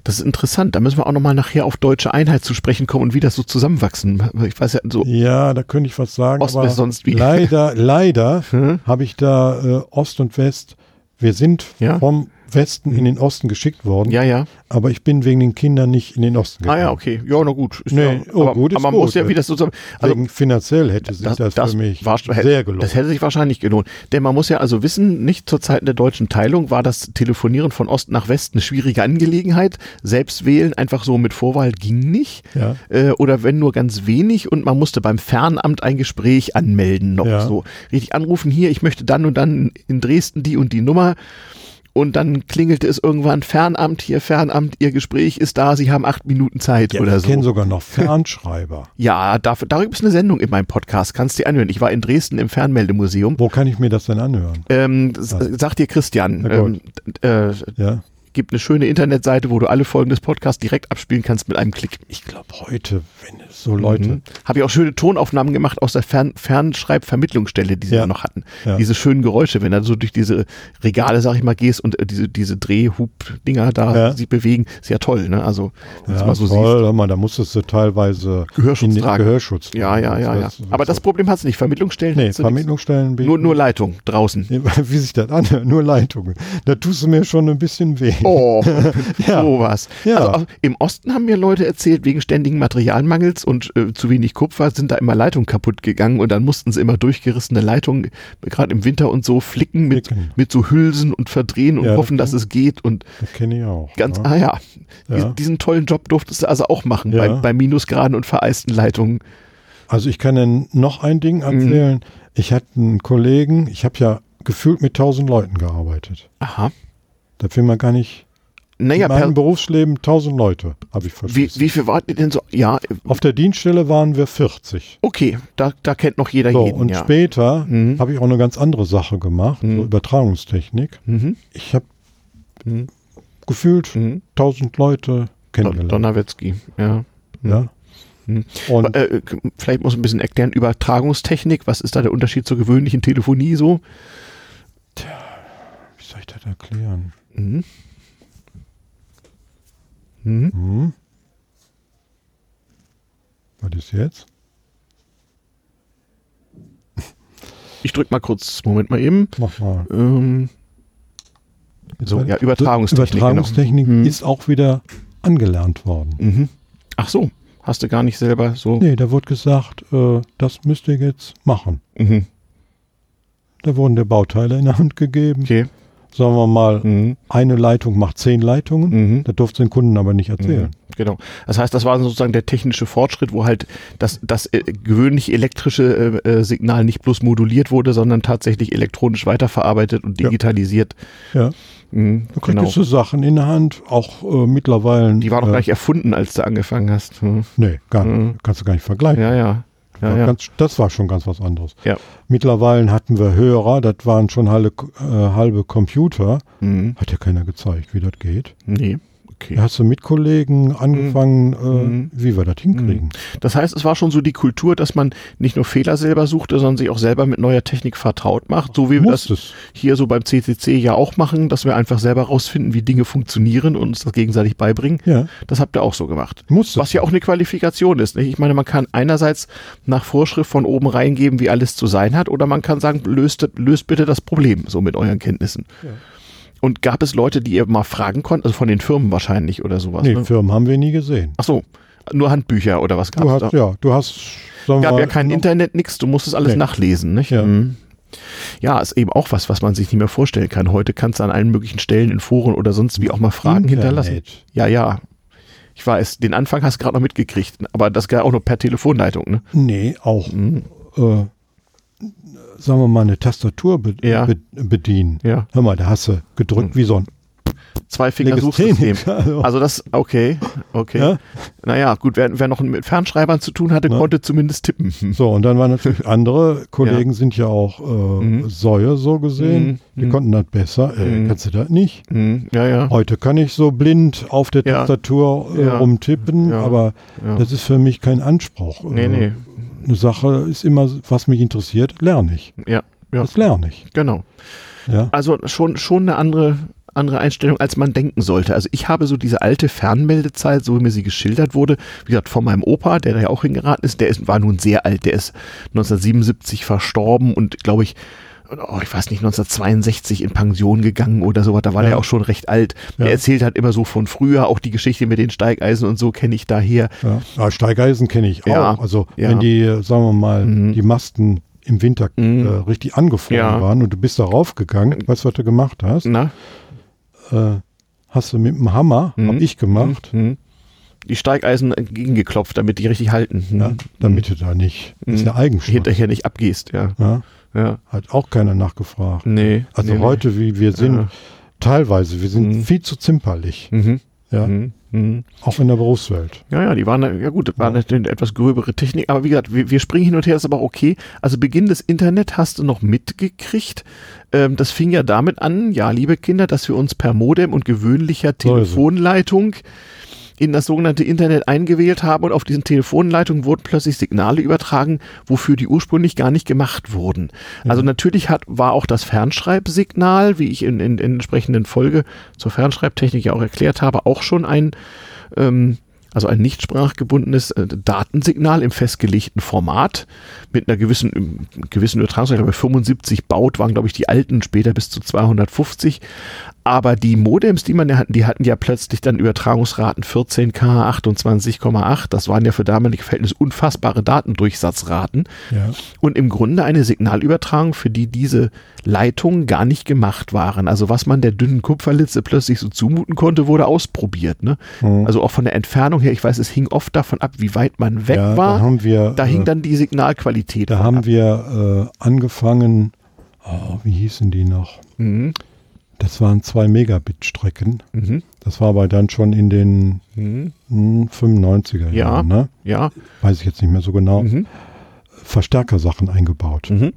das ist interessant, da müssen wir auch nochmal nachher auf deutsche Einheit zu sprechen kommen und wie das so zusammenwachsen. Ich weiß ja, so, Ja, da könnte ich was sagen, Ost aber sonst wie. leider, leider Hm? habe ich da äh, Ost und West, wir sind Ja. vom Westen in den Osten geschickt worden. Ja, ja. Aber ich bin wegen den Kindern nicht in den Osten gegangen. Ah ja, okay. Ja, na gut. Ist nee, ja, oh, aber, gut ist aber man gut. muss ja wieder so also wegen finanziell hätte sich das, das, das für mich war, sehr gelohnt. Das hätte sich wahrscheinlich gelohnt. Denn man muss ja also wissen, nicht zur Zeit der deutschen Teilung war das Telefonieren von Ost nach West eine schwierige Angelegenheit. Selbst wählen einfach so mit Vorwahl ging nicht. Ja. Äh, oder wenn nur ganz wenig und man musste beim Fernamt ein Gespräch anmelden noch ja. so. Richtig anrufen hier, ich möchte dann und dann in Dresden die und die Nummer und dann klingelte es irgendwann Fernamt, hier Fernamt, Ihr Gespräch ist da, Sie haben acht Minuten Zeit ja, oder ich so. Ich kenne sogar noch Fernschreiber. ja, dafür, darüber ist eine Sendung in meinem Podcast, kannst du dir anhören. Ich war in Dresden im Fernmeldemuseum. Wo kann ich mir das denn anhören? Ähm, sagt dir Christian. Ähm, äh, ja gibt eine schöne Internetseite, wo du alle Folgen des Podcasts direkt abspielen kannst mit einem Klick. Ich glaube heute, wenn es so Leute. Mhm. Habe ich auch schöne Tonaufnahmen gemacht aus der Fern Fernschreibvermittlungsstelle, die sie ja. noch hatten. Ja. Diese schönen Geräusche, wenn du so durch diese Regale, sag ich mal, gehst und äh, diese, diese Drehhub-Dinger da ja. sich bewegen, ist ja toll, ne? Also, ja, mal so toll, siehst. Mal, da musstest du teilweise Gehörschutz tragen. Gehörschutz Ja, ja, ja, ja. Aber das Problem hast du nicht. Vermittlungsstellen? Nee, Vermittlungsstellen. Nur, nur Leitung draußen. Wie sich das anhört, nur Leitungen. Da tust du mir schon ein bisschen weh. Oh, ja. sowas. Ja. Also im Osten haben mir Leute erzählt, wegen ständigen Materialmangels und äh, zu wenig Kupfer sind da immer Leitungen kaputt gegangen und dann mussten sie immer durchgerissene Leitungen, gerade im Winter und so, flicken mit, mit so Hülsen und verdrehen und ja, hoffen, das dass es geht. Und das kenne ich auch. Ganz, ja. ah ja. ja. Diesen, tollen Job durftest du also auch machen bei, bei Minusgraden und vereisten Leitungen. Also ich kann Ihnen noch ein Ding erzählen. Mhm. Ich hatte einen Kollegen, ich habe ja gefühlt mit tausend Leuten gearbeitet. Aha. Da will man gar nicht naja, in meinem Berufsleben 1000 Leute habe ich verschissen. Wie, wie viel wart ihr denn so? Ja. Auf der Dienststelle waren wir 40. Okay, da, da kennt noch jeder so, jeden. Und ja. später mhm. habe ich auch eine ganz andere Sache gemacht, mhm. so Übertragungstechnik. Mhm. Ich habe mhm. gefühlt 1000 mhm. Leute kennengelernt. Donnerwetzki, ja. Mhm. Ja. Und äh, vielleicht muss ich ein bisschen erklären, Übertragungstechnik, was ist da der Unterschied zur gewöhnlichen Telefonie so? Soll ich das erklären? Mhm. Mhm. Mhm. Was ist jetzt? Ich drück mal kurz, Moment mal eben. Mach mal. Ähm, so, ja, Übertragungstechnik. Übertragungstechnik genau. ist auch wieder angelernt worden. Mhm. Ach so, hast du gar nicht selber so. Nee, da wurde gesagt, äh, das müsst ihr jetzt machen. Mhm. Da wurden der Bauteile in der Hand gegeben. Okay sagen wir mal, mhm. eine Leitung macht zehn Leitungen. Mhm. Das durfte den Kunden aber nicht erzählen. Mhm. Genau. Das heißt, das war sozusagen der technische Fortschritt, wo halt das, das äh, gewöhnliche elektrische äh, äh, Signal nicht bloß moduliert wurde, sondern tatsächlich elektronisch weiterverarbeitet und digitalisiert. Ja. ja. Mhm, du kriegst genau. so Sachen in der Hand, auch äh, mittlerweile. Die war doch äh, gleich erfunden, als du angefangen hast. Hm. Nee, gar nicht. Mhm. Kannst du gar nicht vergleichen. Ja, ja. Ja, ja. Ganz, das war schon ganz was anderes. Ja. Mittlerweile hatten wir Hörer, das waren schon halbe, äh, halbe Computer. Mhm. Hat ja keiner gezeigt, wie das geht. Nee. Okay. Da hast du mit Kollegen angefangen, mhm. äh, wie wir das hinkriegen. Mhm. Das heißt, es war schon so die Kultur, dass man nicht nur Fehler selber suchte, sondern sich auch selber mit neuer Technik vertraut macht, so wie wir das es. hier so beim CCC ja auch machen, dass wir einfach selber rausfinden, wie Dinge funktionieren und uns das gegenseitig beibringen. Ja. Das habt ihr auch so gemacht. Muss Was ja auch eine Qualifikation ist. Nicht? Ich meine, man kann einerseits nach Vorschrift von oben reingeben, wie alles zu sein hat, oder man kann sagen, löst, löst bitte das Problem so mit euren Kenntnissen. Ja. Und gab es Leute, die ihr mal fragen konnten, also von den Firmen wahrscheinlich oder sowas? Nee, ne? Firmen haben wir nie gesehen. Ach so, nur Handbücher oder was gab es da? Ja, du hast... Gab mal, ja kein Internet, nix, du musstest alles nee. nachlesen, nicht? Ja. Mhm. Ja, ist eben auch was, was man sich nicht mehr vorstellen kann. Heute kannst du an allen möglichen Stellen in Foren oder sonst wie auch mal Fragen Internet. hinterlassen. Ja, ja. Ich weiß, den Anfang hast du gerade noch mitgekriegt, aber das geht auch nur per Telefonleitung, ne? Nee, auch. Mhm. Äh, sagen wir mal, eine Tastatur be ja. be bedienen. Ja. Hör mal, da hast du gedrückt hm. wie so ein Zwei Finger Suchsystem. Also. also das, okay, okay. Ja? Naja, gut, wer, wer noch mit Fernschreibern zu tun hatte, ja. konnte zumindest tippen. So, und dann waren natürlich andere Kollegen ja. sind ja auch äh, mhm. Säue so gesehen. Mhm. Die mhm. konnten das besser. Äh, mhm. Kannst du das nicht? Mhm. Ja, ja. Heute kann ich so blind auf der Tastatur äh, rumtippen, aber das ist für mich kein Anspruch. Nee, äh, nee eine Sache ist immer, was mich interessiert, lerne ich. Ja. ja. Das lerne ich. Genau. Ja. Also schon, schon eine andere, andere Einstellung, als man denken sollte. Also ich habe so diese alte Fernmeldezeit, so wie mir sie geschildert wurde, wie gesagt, von meinem Opa, der da ja auch hingeraten ist, der ist, war nun sehr alt, der ist 1977 verstorben und glaube ich, oh, ich weiß nicht, 1962 in Pension gegangen oder sowas. Da war Ja. er auch schon recht alt. Ja. Er erzählt halt immer so von früher, auch die Geschichte mit den Steigeisen und so kenne ich daher. Ja, ja Steigeisen kenne ich auch. Also wenn die, äh, sagen wir mal, Mhm. die Masten im Winter Mhm. äh, richtig angefroren waren und du bist da raufgegangen, weißt du, was du gemacht hast? Na? Äh, hast du mit dem Hammer, Mhm. hab ich gemacht, Mhm. Die Steigeisen entgegengeklopft, damit die richtig halten. Mhm. ja, damit du da nicht, das ist Mhm. ja Eigenschutz. hinterher nicht abgehst, ja. Ja, Ja. hat auch keiner nachgefragt. Nee. Also nee, heute, wie wir sind, Ja. teilweise, wir sind Mhm. viel zu zimperlich. Mhm. ja, Mhm. Mhm. auch in der Berufswelt. Ja, ja, die waren, ja gut, das war natürlich eine etwas gröbere Technik, aber wie gesagt, wir, wir springen hin und her, ist aber okay. Also Beginn des Internet hast du noch mitgekriegt. Ähm, das fing ja damit an, ja, liebe Kinder, dass wir uns per Modem und gewöhnlicher. Telefonleitung in das sogenannte Internet eingewählt haben und auf diesen Telefonleitungen wurden plötzlich Signale übertragen, wofür die ursprünglich gar nicht gemacht wurden. Also natürlich hat, war auch das Fernschreibsignal, wie ich in, in, in entsprechenden Folge zur Fernschreibtechnik ja auch erklärt habe, auch schon ein ähm, also ein nicht sprachgebundenes äh, Datensignal im festgelegten Format mit einer gewissen, ähm, gewissen Übertragungsrate. Bei 75 Baut waren, glaube ich, die alten, später bis zu 250. Aber die Modems, die man ja hatten, die hatten ja plötzlich dann Übertragungsraten 14K, 28,8. Das waren ja für damalige Verhältnisse unfassbare Datendurchsatzraten. Ja. Und im Grunde eine Signalübertragung, für die diese Leitungen gar nicht gemacht waren. Also was man der dünnen Kupferlitze plötzlich so zumuten konnte, wurde ausprobiert. Ne? Mhm. Also auch von der Entfernung her, ich weiß, es hing oft davon ab, wie weit man weg ja, war. Da haben wir, Da hing äh, dann die Signalqualität. da haben ab. wir äh, angefangen, oh, wie hießen die noch? Mhm. Das waren zwei Megabit-Strecken. Mhm. Das war aber dann schon in den Mhm. hm, 95er Ja. Jahren, ne? Ja. Weiß ich jetzt nicht mehr so genau. Mhm. Verstärkersachen eingebaut. Mhm.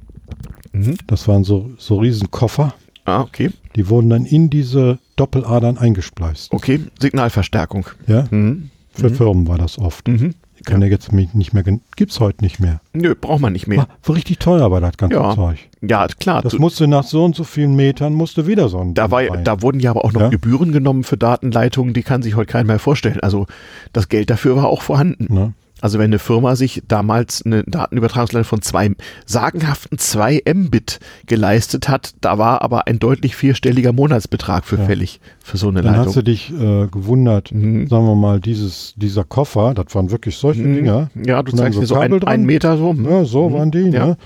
Mhm. Das waren so, so riesen Koffer. Ah, okay. Die wurden dann in diese Doppeladern eingespleist. Okay. Signalverstärkung. Ja, Mhm. Für Mhm. Firmen war das oft. Mhm. Kann ja. jetzt mich nicht mehr, gen- gibt's heute nicht mehr. Nö, braucht man nicht mehr. War, war richtig teuer war das ganze Ja. Zeug. Ja, klar. Das musste nach so und so vielen Metern musste wieder so ein Da, war, da wurden ja aber auch noch Ja. Gebühren genommen für Datenleitungen, die kann sich heute keiner mehr vorstellen. Also das Geld dafür war auch vorhanden. ne? Also wenn eine Firma sich damals eine Datenübertragungsleitung von zwei sagenhaften 2 Mbit geleistet hat, da war aber ein deutlich vierstelliger Monatsbetrag für Ja. fällig für so eine Dann hast du Leitung. dich äh, gewundert, Mhm. sagen wir mal, dieses, dieser Koffer, das waren wirklich solche Mhm. Dinger. Ja, du dann zeigst so mir so ein, einen Meter so. hm. Ja, so Mhm. waren die. Ja. Ne?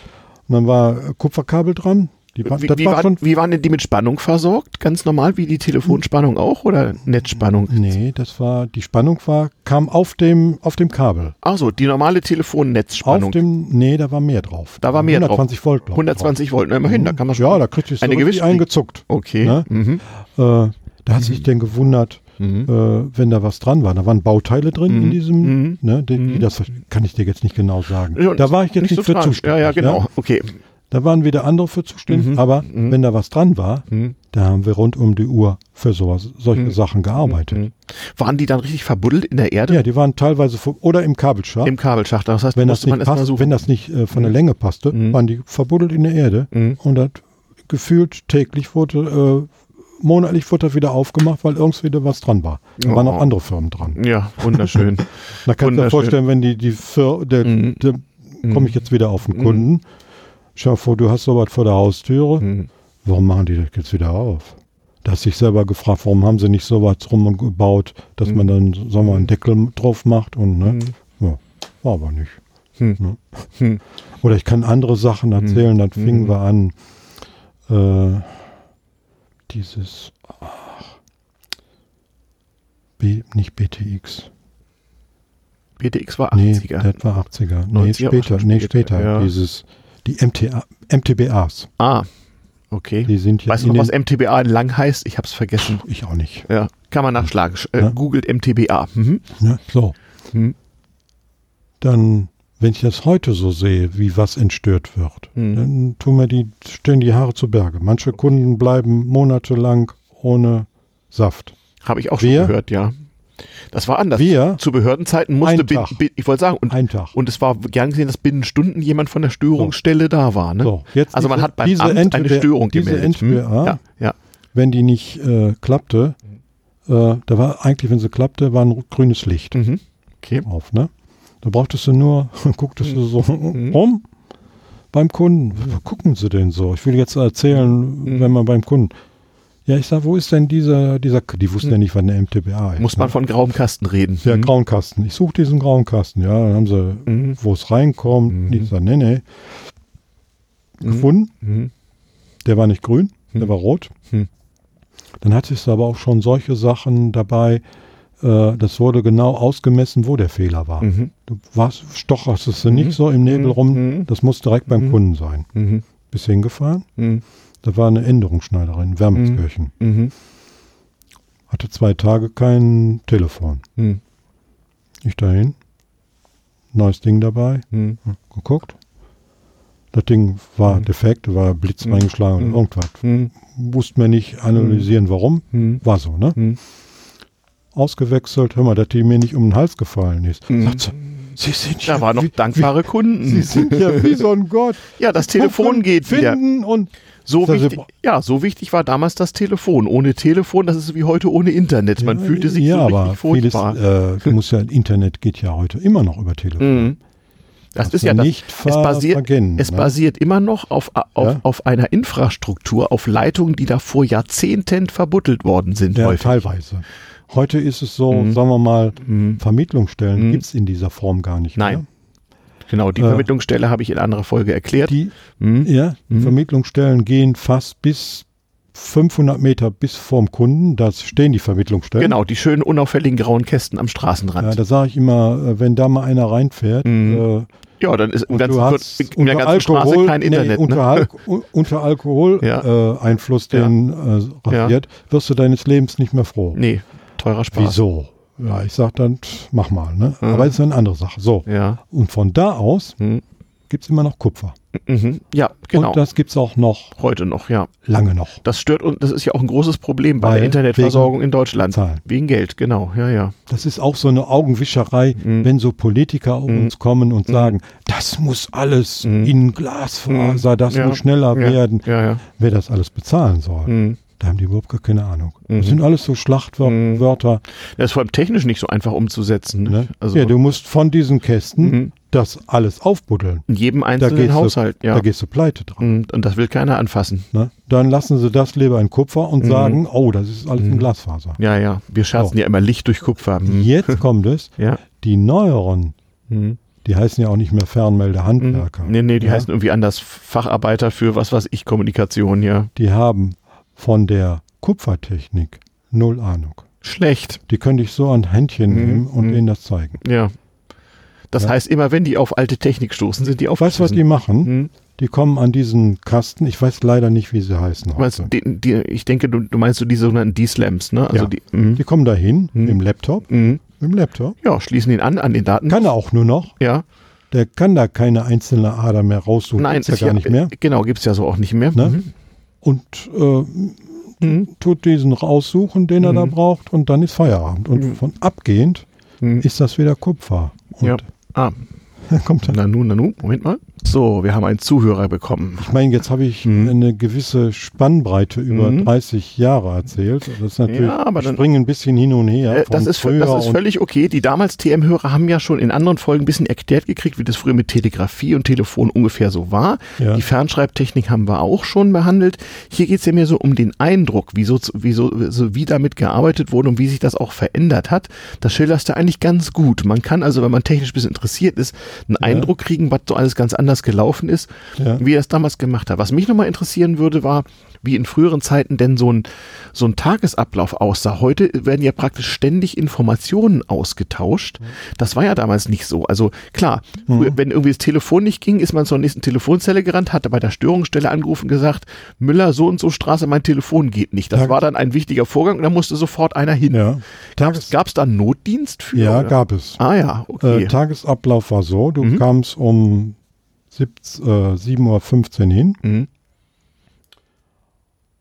Und dann war Kupferkabel dran. War, Wie, wie, war waren, schon. wie waren denn die mit Spannung versorgt? Ganz normal wie die Telefonspannung auch oder Netzspannung? Nee, das war, die Spannung war, kam auf dem, auf dem Kabel. Ach so, die normale Telefonnetzspannung. Auf dem, nee, da war mehr drauf. Da war mehr drauf. 120 Volt. glaub ich, 120 Volt, na, immerhin, da kann man schon. Ja, da kriegst du so eine gewisse- eingezuckt. Okay. Ne? Mhm. Äh, da hat sich denn gewundert, Mhm. äh, wenn da was dran war. Da waren Bauteile drin Mhm. in diesem, Mhm. ne, die, Mhm. die, das kann ich dir jetzt nicht genau sagen. Ja, da war ich jetzt nicht, so für zuständig. Ja, ja, genau. Okay. Da waren wieder andere für zuständig, Mhm. aber Mhm. wenn da was dran war, Mhm. da haben wir rund um die Uhr für sowas, solche Mhm. Sachen gearbeitet. Mhm. Waren die dann richtig verbuddelt in der Erde? Ja, die waren teilweise oder im Kabelschacht. Im Kabelschacht. Das heißt, wenn, das nicht passt, wenn das nicht äh, von der Mhm. Länge passte, Mhm. waren die verbuddelt in der Erde Mhm. und das gefühlt täglich wurde, äh, monatlich wurde das wieder aufgemacht, weil irgendwas wieder was dran war. Da waren Oh. auch andere Firmen dran. Ja, wunderschön. Da kannst du dir Wunderschön. vorstellen, wenn die, die Fir der, Mhm. der komme ich jetzt wieder auf den Kunden. Schau vor, du hast sowas vor der Haustüre. Mhm. Warum machen die das jetzt wieder auf? Da hast dich selber gefragt, warum haben sie nicht sowas rumgebaut, dass man dann, sagen wir mal, einen Deckel drauf macht und, ne? Mhm. Ja, war aber nicht. Hm. Ne? Hm. Oder ich kann andere Sachen erzählen, dann fingen wir an, äh, dieses, ach, B, nicht BTX. BTX war Nee, 80er. das war 80er. Nee, 90er auch später, schon nee, später, später. ja. Dieses, die MTA, MTBAs, ah, okay. die sind jetzt Weißt du in noch, was MTBA lang heißt? Ich hab's vergessen. ich auch nicht. Ja, kann man nachschlagen. Sch- Äh, Ja. Googelt MTBA. Mhm. Ne? So, Mhm. dann, wenn ich das heute so sehe, wie was entstört wird, Mhm. dann tun mir die, stehen die Haare zu Berge. Manche Kunden bleiben monatelang ohne Saft. Habe ich auch schon Wir? gehört, ja. Das war anders. Wir? Zu Behördenzeiten musste, bin, bin, ich wollte sagen, und, Ein Tag. und es war gern gesehen, dass binnen Stunden jemand von der Störungsstelle da war. Ne? So, jetzt also man diese- hat beim diese Amt eine NTBA Störung diese gemeldet. Hm? NTBA, Ja, ja. wenn die nicht äh, klappte, äh, da war eigentlich, wenn sie klappte, war ein grünes Licht Mhm. Okay. auf, ne? Da brauchtest du nur, gucktest du so Mhm. rum, beim Kunden. Wo gucken Sie denn so? Ich will jetzt erzählen, Mhm. wenn man beim Kunden. Ja, ich sag, wo ist denn dieser, dieser, die wussten ja nicht, was eine MTBA ist. Mhm. Muss man ne? von grauem Kasten reden. Der Mhm. grauen Kasten. Ich suche diesen grauen Kasten. Ja, dann haben sie, Mhm. wo es reinkommt. Mhm. Ich sag, nee, nee. Mhm. Gefunden. Mhm. Der war nicht grün, der Mhm. war rot. Mhm. Dann hattest du aber auch schon solche Sachen dabei. Äh, das wurde genau ausgemessen, wo der Fehler war. Mhm. Du warst, stocherst es Mhm. nicht so im Nebel rum. Mhm. Das muss direkt beim Mhm. Kunden sein. Mhm. Bis hingefahren. Mhm. Da war eine Änderungsschneiderin in Wermelskirchen. Mhm. Hatte zwei Tage kein Telefon. Mhm. Ich dahin. Neues Ding dabei. Mhm. Geguckt. Das Ding war Mhm. defekt, war Blitz Mhm. reingeschlagen Mhm. oder irgendwas. Mhm. Mussten wir nicht analysieren, warum. Mhm. War so, ne? Mhm. Ausgewechselt. Hör mal, dass die mir nicht um den Hals gefallen ist. Mhm. Sagt sie, Sie sind ja Da waren noch wie, dankbare Kunden. Sie sind ja wie so ein Gott. Ja, das Telefon geht wieder. finden und So wichtig, ja, so wichtig war damals das Telefon. Ohne Telefon, das ist wie heute ohne Internet. Man fühlte sich ja, so aber richtig furchtbar. vieles, äh, du musst ja, Internet geht ja heute immer noch über Telefon. Mhm. Das Darfst ist ja das, nicht es basiert, es ne? basiert immer noch auf, auf, Ja. auf einer Infrastruktur, auf Leitungen, die da vor Jahrzehnten verbuddelt worden sind. Ja, häufig. teilweise. Heute ist es so, Mhm. sagen wir mal, Mhm. Vermittlungsstellen Mhm. gibt's in dieser Form gar nicht Nein. mehr. Genau, die Äh, Vermittlungsstelle habe ich in anderer Folge erklärt. Die, Mhm. ja, Mhm. Vermittlungsstellen gehen fast bis 500 Meter bis vorm Kunden. Da stehen die Vermittlungsstellen. Genau, die schönen unauffälligen grauen Kästen am Ja, Straßenrand. da sage ich immer, äh, wenn da mal einer reinfährt, Mhm. äh, Ja, dann ist im ganzen, hast in der ganzen Straße Alkohol, kein nee, Internet. unter, ne? Al unter Alkohol Ja. äh, Einfluss Ja. den äh, rasiert, wirst du deines Lebens nicht mehr froh. Nee, teurer Spaß. Wieso? Ja, ich sag dann, mach mal, ne? Mhm. Aber ist eine andere Sache. So. Ja. Und von da aus Mhm. gibt's immer noch Kupfer. Mhm. Ja, genau. Und das gibt's auch noch Heute noch, ja. lange noch. Das stört und das ist ja auch ein großes Problem bei Weil der Internetversorgung in Deutschland. Zahlen. Wegen Geld, genau, ja, ja. Das ist auch so eine Augenwischerei, Mhm. wenn so Politiker auf Mhm. uns kommen und Mhm. sagen, das muss alles in Glasfaser, das Ja. muss schneller werden. Ja, ja. Wer das alles bezahlen soll, Mhm. Da haben die überhaupt gar keine Ahnung. Mhm. Das sind alles so Mhm. Schlachtwörter. Das ist vor allem technisch nicht so einfach umzusetzen. Ne? Also ja, du musst von diesen Kästen Mhm. das alles aufbuddeln. in jedem einzelnen Haushalt, du, ja. da gehst du pleite dran. Mhm. Und das will keiner anfassen. Ne? Dann lassen sie das lieber in Kupfer und Mhm. sagen, oh, das ist alles in Mhm. Glasfaser. Ja, ja. Wir scherzen So. ja immer Licht durch Kupfer. Mhm. Jetzt kommt es, Ja. die neueren, Mhm. die heißen ja auch nicht mehr Fernmeldehandwerker. Nee, nee, die ja? heißen irgendwie anders Facharbeiter für was weiß ich, Kommunikation, ja. Die haben von der Kupfertechnik null Ahnung. Schlecht, Die könnte ich so an Händchen Mhm, nehmen und mhm. denen das zeigen. ja. Das Ja. heißt, immer wenn die auf alte Technik stoßen, sind die auf. Weißt du, was die machen? Mhm. Die kommen an diesen Kasten, ich weiß leider nicht, wie sie heißen. Meinst, die, die, ich denke, du, du meinst so die sogenannten D-Slams, ne? Also Ja. die, mhm. Die kommen dahin Mhm. dem Laptop, Mhm. dem Laptop. Ja, schließen ihn an, an den Daten. Kann er auch nur noch. Ja. Der kann da keine einzelne Ader mehr raussuchen. Nein, Gibt's ja gar nicht mehr. Genau, gibt's ja so auch nicht mehr. Ne? Mhm. Und äh, Mhm. tut diesen raussuchen, den er da Mhm. braucht, und dann ist Feierabend. Und Mhm. von abgehend Mhm. ist das wieder Kupfer. Und Ja. Ah, kommt dann. Nanu, Nanu, Moment mal. So, wir haben einen Zuhörer bekommen. Ich meine, jetzt habe ich Mhm. eine gewisse Spannbreite über Mhm. 30 Jahre erzählt. Das ist natürlich, Ja, aber ich dann- springe ein bisschen hin und her. Äh, das ist, das ist völlig okay. Die damals TM-Hörer haben ja schon in anderen Folgen ein bisschen erklärt gekriegt, wie das früher mit Telegrafie und Telefon ungefähr so war. Ja. Die Fernschreibtechnik haben wir auch schon behandelt. Hier geht es ja mehr so um den Eindruck, wie, so, wie, so, so, wie damit gearbeitet wurde und wie sich das auch verändert hat. Das schilderst du eigentlich ganz gut. Man kann also, wenn man technisch ein bisschen interessiert ist, einen Eindruck kriegen, was so alles ganz anders gelaufen ist, Ja. wie er es damals gemacht hat. Was mich nochmal interessieren würde, war, wie in früheren Zeiten denn so ein, so ein Tagesablauf aussah. Heute werden ja praktisch ständig Informationen ausgetauscht. Das war ja damals nicht so. Also klar, früher, wenn irgendwie das Telefon nicht ging, ist man zur nächsten Telefonzelle gerannt, hatte bei der Störungsstelle angerufen und gesagt, Müller, so und so Straße, mein Telefon geht nicht. Das Tag- war dann ein wichtiger Vorgang und da musste sofort einer hin. ja. Tages Gab es da einen Notdienst für? ja, oder? gab es. Ah ja, okay. Äh, Tagesablauf war so, du Mhm. kamst um 7, äh, 7.15 Uhr hin, mhm.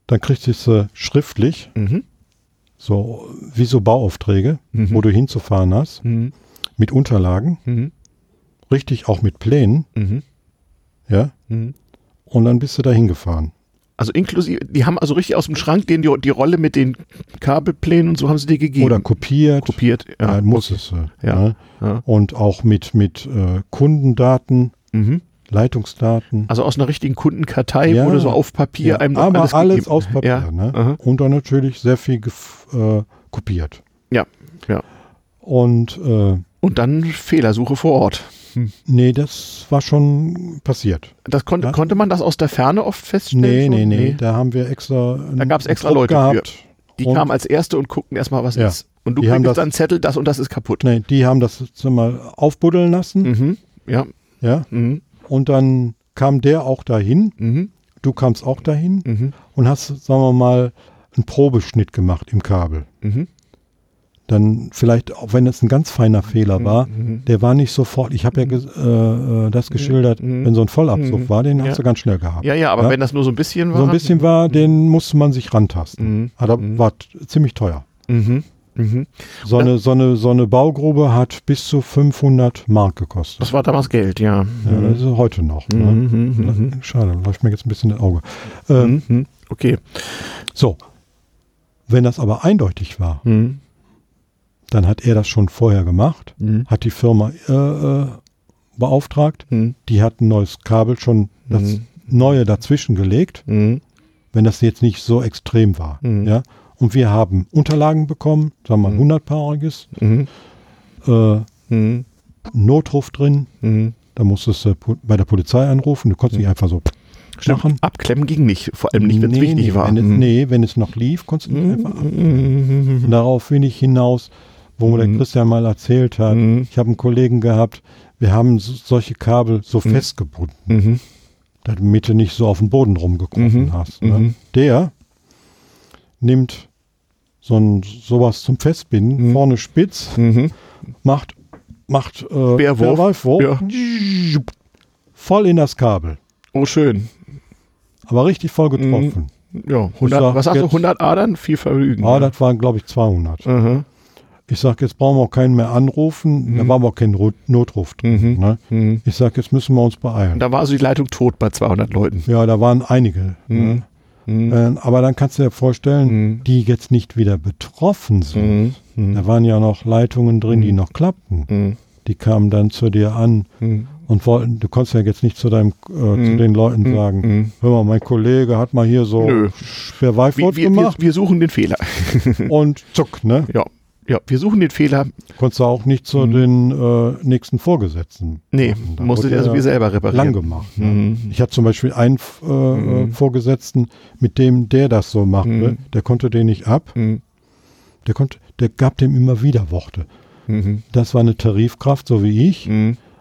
dann kriegst du es schriftlich, Mhm. so wie so Bauaufträge, Mhm. wo du hinzufahren hast, Mhm. mit Unterlagen, Mhm. richtig auch mit Plänen, Mhm. ja, und dann bist du da hingefahren. Also inklusive, die haben also richtig aus dem Schrank den, die, die Rolle mit den Kabelplänen und so haben sie dir gegeben. Oder kopiert, kopiert. ja, Ja, musstest du. Ja. Ne? Ja. Und auch mit, mit äh, Kundendaten, Mhm. Leitungsdaten. Also aus einer richtigen Kundenkartei Ja. wurde so auf Papier Ja, einem aber alles, alles, aus Papier. Ja, Ne? aha. Und dann natürlich sehr viel äh, kopiert. Ja, ja. Und äh, Und dann Fehlersuche vor Ort. nee, das war schon passiert. Das konnte, Ja. konnte man das aus der Ferne oft feststellen? Nee, schon? nee, nee, Da haben wir extra. Da gab's extra einen Leute Trupp für. gehabt. Die kamen als Erste und guckten erstmal, was Ja. ist. Und du Die kriegst das- dann Zettel, das und das ist kaputt. Nee, die haben das mal aufbuddeln lassen. Mhm. Ja. Ja. Mhm. Und dann kam der auch dahin. Mhm. Du kamst auch dahin Mhm. und hast, sagen wir mal, einen Probeschnitt gemacht im Kabel. Mhm. Dann vielleicht, auch wenn es ein ganz feiner Fehler war, Mhm. der war nicht sofort, ich habe ja ges- äh, äh, das geschildert, Mhm. wenn so ein Vollabzug Mhm. war, den Ja. hast du ganz schnell gehabt. Ja, ja, aber Ja. wenn das nur so ein bisschen war. So ein bisschen war, den musste man sich rantasten. Mhm. Aber Mhm. war ziemlich teuer. Mhm. Mhm. So eine, so, eine, so eine Baugrube hat bis zu 500 Mark gekostet. Das war damals Geld, ja. Ja, das ist heute noch. Ne? Mhm. Mhm. Schade, läuft mir jetzt ein bisschen das Auge. Ähm, Mhm. Okay. So, wenn das aber eindeutig war, Mhm. dann hat er das schon vorher gemacht, Mhm. hat die Firma äh, äh, beauftragt, Mhm. die hat ein neues Kabel schon das Mhm. neue dazwischen gelegt, Mhm. wenn das jetzt nicht so extrem war. Mhm. Ja? Und wir haben Unterlagen bekommen, sagen wir mal Mhm. 100-paariges, Mhm. äh, Mhm. Notruf drin, Mhm. da musstest du pu- bei der Polizei anrufen, du konntest nicht einfach so Stimmt, machen. abklemmen ging nicht, vor allem nicht, wenn es Nee, wichtig nee, war. Wenn es, Mhm. nee, wenn es noch lief, konntest du nicht einfach ab. Mhm. Und darauf will ich hinaus, wo mir der Mhm. Christian mal erzählt hat. Mhm. Ich habe einen Kollegen gehabt, wir haben so, solche Kabel so Mhm. festgebunden, Mhm. damit du nicht so auf dem Boden rumgekrochen Mhm. hast. Ne? Mhm. Der nimmt so ein, sowas zum Festbinden, Mhm. vorne spitz, Mhm. macht, macht äh, Querwurf. Querwurf, Ja. voll in das Kabel. Oh, schön. Aber richtig voll getroffen. Ja, 100, sag was sagst du, jetzt- 100 Adern? Viel Vergnügen. Ah, das waren, glaube ich, 200. Mhm. Ich sage, jetzt brauchen wir auch keinen mehr anrufen. Da Mhm. war aber auch kein Notruf drin. Mhm. Ne? Mhm. Ich sage, jetzt müssen wir uns beeilen. Da war also die Leitung tot bei 200 Leuten. Ja, da waren einige. Mhm. Mhm. Äh, aber dann kannst du dir vorstellen, Mhm. die jetzt nicht wieder betroffen sind. Mhm. Da waren ja noch Leitungen drin, die Mhm. noch klappten. Mhm. Die kamen dann zu dir an Mhm. und wollten, du konntest ja jetzt nicht zu deinem, äh, zu Mhm. den Leuten Mhm. sagen, Mhm. hör mal, mein Kollege hat mal hier so Nö. schwer Weißwurst wir, gemacht wir suchen den Fehler. und zuck, ne? Ja. Ja, wir suchen den Fehler. Konntest du auch nicht zu Mhm. den äh, nächsten Vorgesetzten. Nee, musste der also selber reparieren. lang gemacht. Ne? Mhm. Ich hatte zum Beispiel einen äh, Mhm. Vorgesetzten, mit dem der das so machte, Mhm. der konnte den nicht ab. Mhm. Der konnte, der gab dem immer wieder Worte. Mhm. Das war eine Tarifkraft, so wie ich,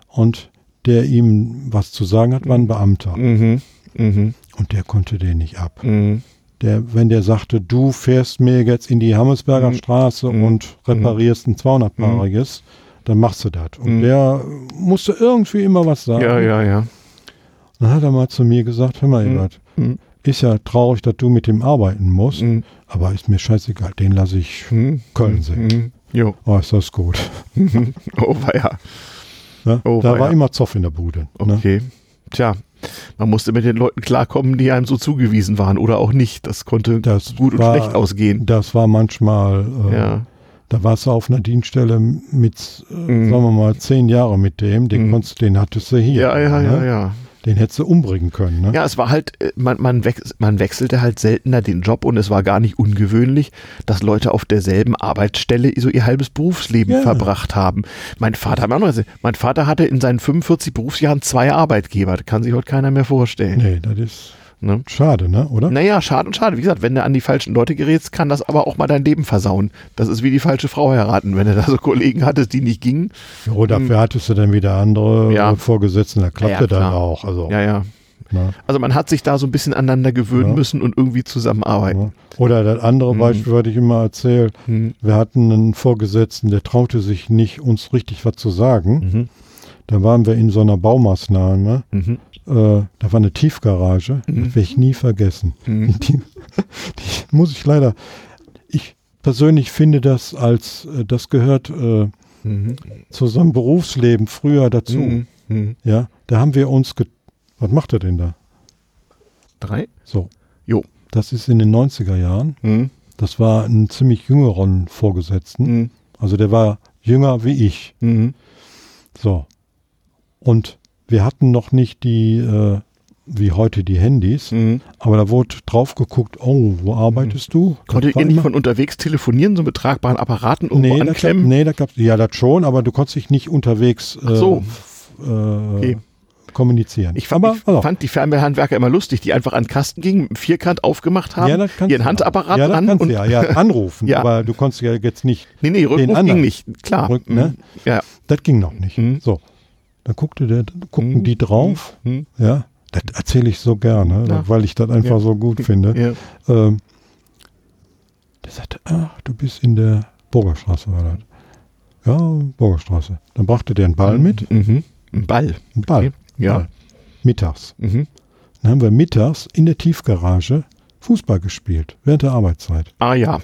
und der ihm was zu sagen hat, war ein Beamter. Und der konnte den nicht ab. Mhm. Der, wenn der sagte, du fährst mir jetzt in die Hammersberger Mhm. Straße Mhm. und reparierst ein 200-paariges, dann machst du das. Und Mhm. der musste irgendwie immer was sagen. Ja, ja, ja. Dann hat er mal zu mir gesagt, hör mal, Mhm. Ebert, Mhm. ist ja traurig, dass du mit dem arbeiten musst, Mhm. aber ist mir scheißegal, den lasse ich. Mhm. Köln sehen. Mhm. Jo. Oh, ist das gut. Oh, weia. Ne? Oh, da war immer Zoff in der Bude. Ne? Okay. Tja, man musste mit den Leuten klarkommen, die einem so zugewiesen waren oder auch nicht. Das konnte Das gut und war- schlecht ausgehen. Das war manchmal, äh, Ja. da warst du auf einer Dienststelle mit, äh, Mhm. sagen wir mal, zehn Jahre mit dem, den, Mhm. konntest, den hattest du hier. Ja, ja, ne? ja, ja. Den hättest du umbringen können. Ne? Ja, es war halt, äh, man, man, wech, man wechselte halt seltener den Job und es war gar nicht ungewöhnlich, dass Leute auf derselben Arbeitsstelle so ihr halbes Berufsleben Ja. verbracht haben. Mein Vater, mein Vater hatte in seinen 45 Berufsjahren zwei Arbeitgeber. Das kann sich heute keiner mehr vorstellen. Nee, das ist Ne? schade, ne? oder? Naja, schade und schade. Wie gesagt, wenn du an die falschen Leute gerätst, kann das aber auch mal dein Leben versauen. Das ist wie die falsche Frau heiraten. Wenn du da so Kollegen hattest, die nicht gingen. Oh, dafür hattest du dann wieder andere Mhm. Ja. äh, Vorgesetzten, da klappte Ja, dann auch. Also, Ja, ja. ne? Also man hat sich da so ein bisschen aneinander gewöhnen Ja. müssen und irgendwie zusammenarbeiten. Oder das andere Mhm. Beispiel, was ich immer erzähle, Mhm. wir hatten einen Vorgesetzten, der traute sich nicht, uns richtig was zu sagen. Mhm. Da waren wir in so einer Baumaßnahme, Mhm. äh, da war eine Tiefgarage, Mhm. das werde ich nie vergessen. Mhm. Die, die muss ich leider, ich persönlich finde das als, äh, das gehört äh, Mhm. zu so einem Berufsleben früher dazu. Mhm. Mhm. Ja, da haben wir uns, was macht er denn da? Drei? So. Jo. Das ist in den 90er Jahren. Mhm. Das war ein ziemlich jüngeren Vorgesetzten. Also der war jünger wie ich. So. Und wir hatten noch nicht die, äh, wie heute die Handys, Mhm. aber da wurde drauf geguckt, oh, wo arbeitest du? Das Konntet ihr nicht immer- von unterwegs telefonieren, so mit tragbaren Apparaten irgendwo nee, da gab, anklemmen? nee, da gab's, ja, das schon, aber du konntest dich nicht unterwegs äh, so. äh, Okay. kommunizieren. Ich, fand, aber, ich also, fand die Fernbehandwerker immer lustig, die einfach an den Kasten gingen, Vierkant aufgemacht haben, ja, ihren du Handapparat ja, kannst und du ja, ja, anrufen, Ja. aber du konntest ja jetzt nicht, nee, nee, Rückruf ging anderen. nicht, klar. Rück- ne? Mhm. Ja. das ging noch nicht. Mhm. So, dann guckte der, guckten Mhm. die drauf, Mhm. ja, das erzähle ich so gerne, Ja. weil ich das einfach Ja. so gut finde. Ja. Ähm, der sagte, ach, du bist in der Burgerstraße, war das. Ja, Burgerstraße. Dann brachte der einen Ball mit, Mhm. Ein Ball. einen Ball. Ja. Ball. Mittags. Mhm. Dann haben wir mittags in der Tiefgarage Fußball gespielt, während der Arbeitszeit. Ah ja,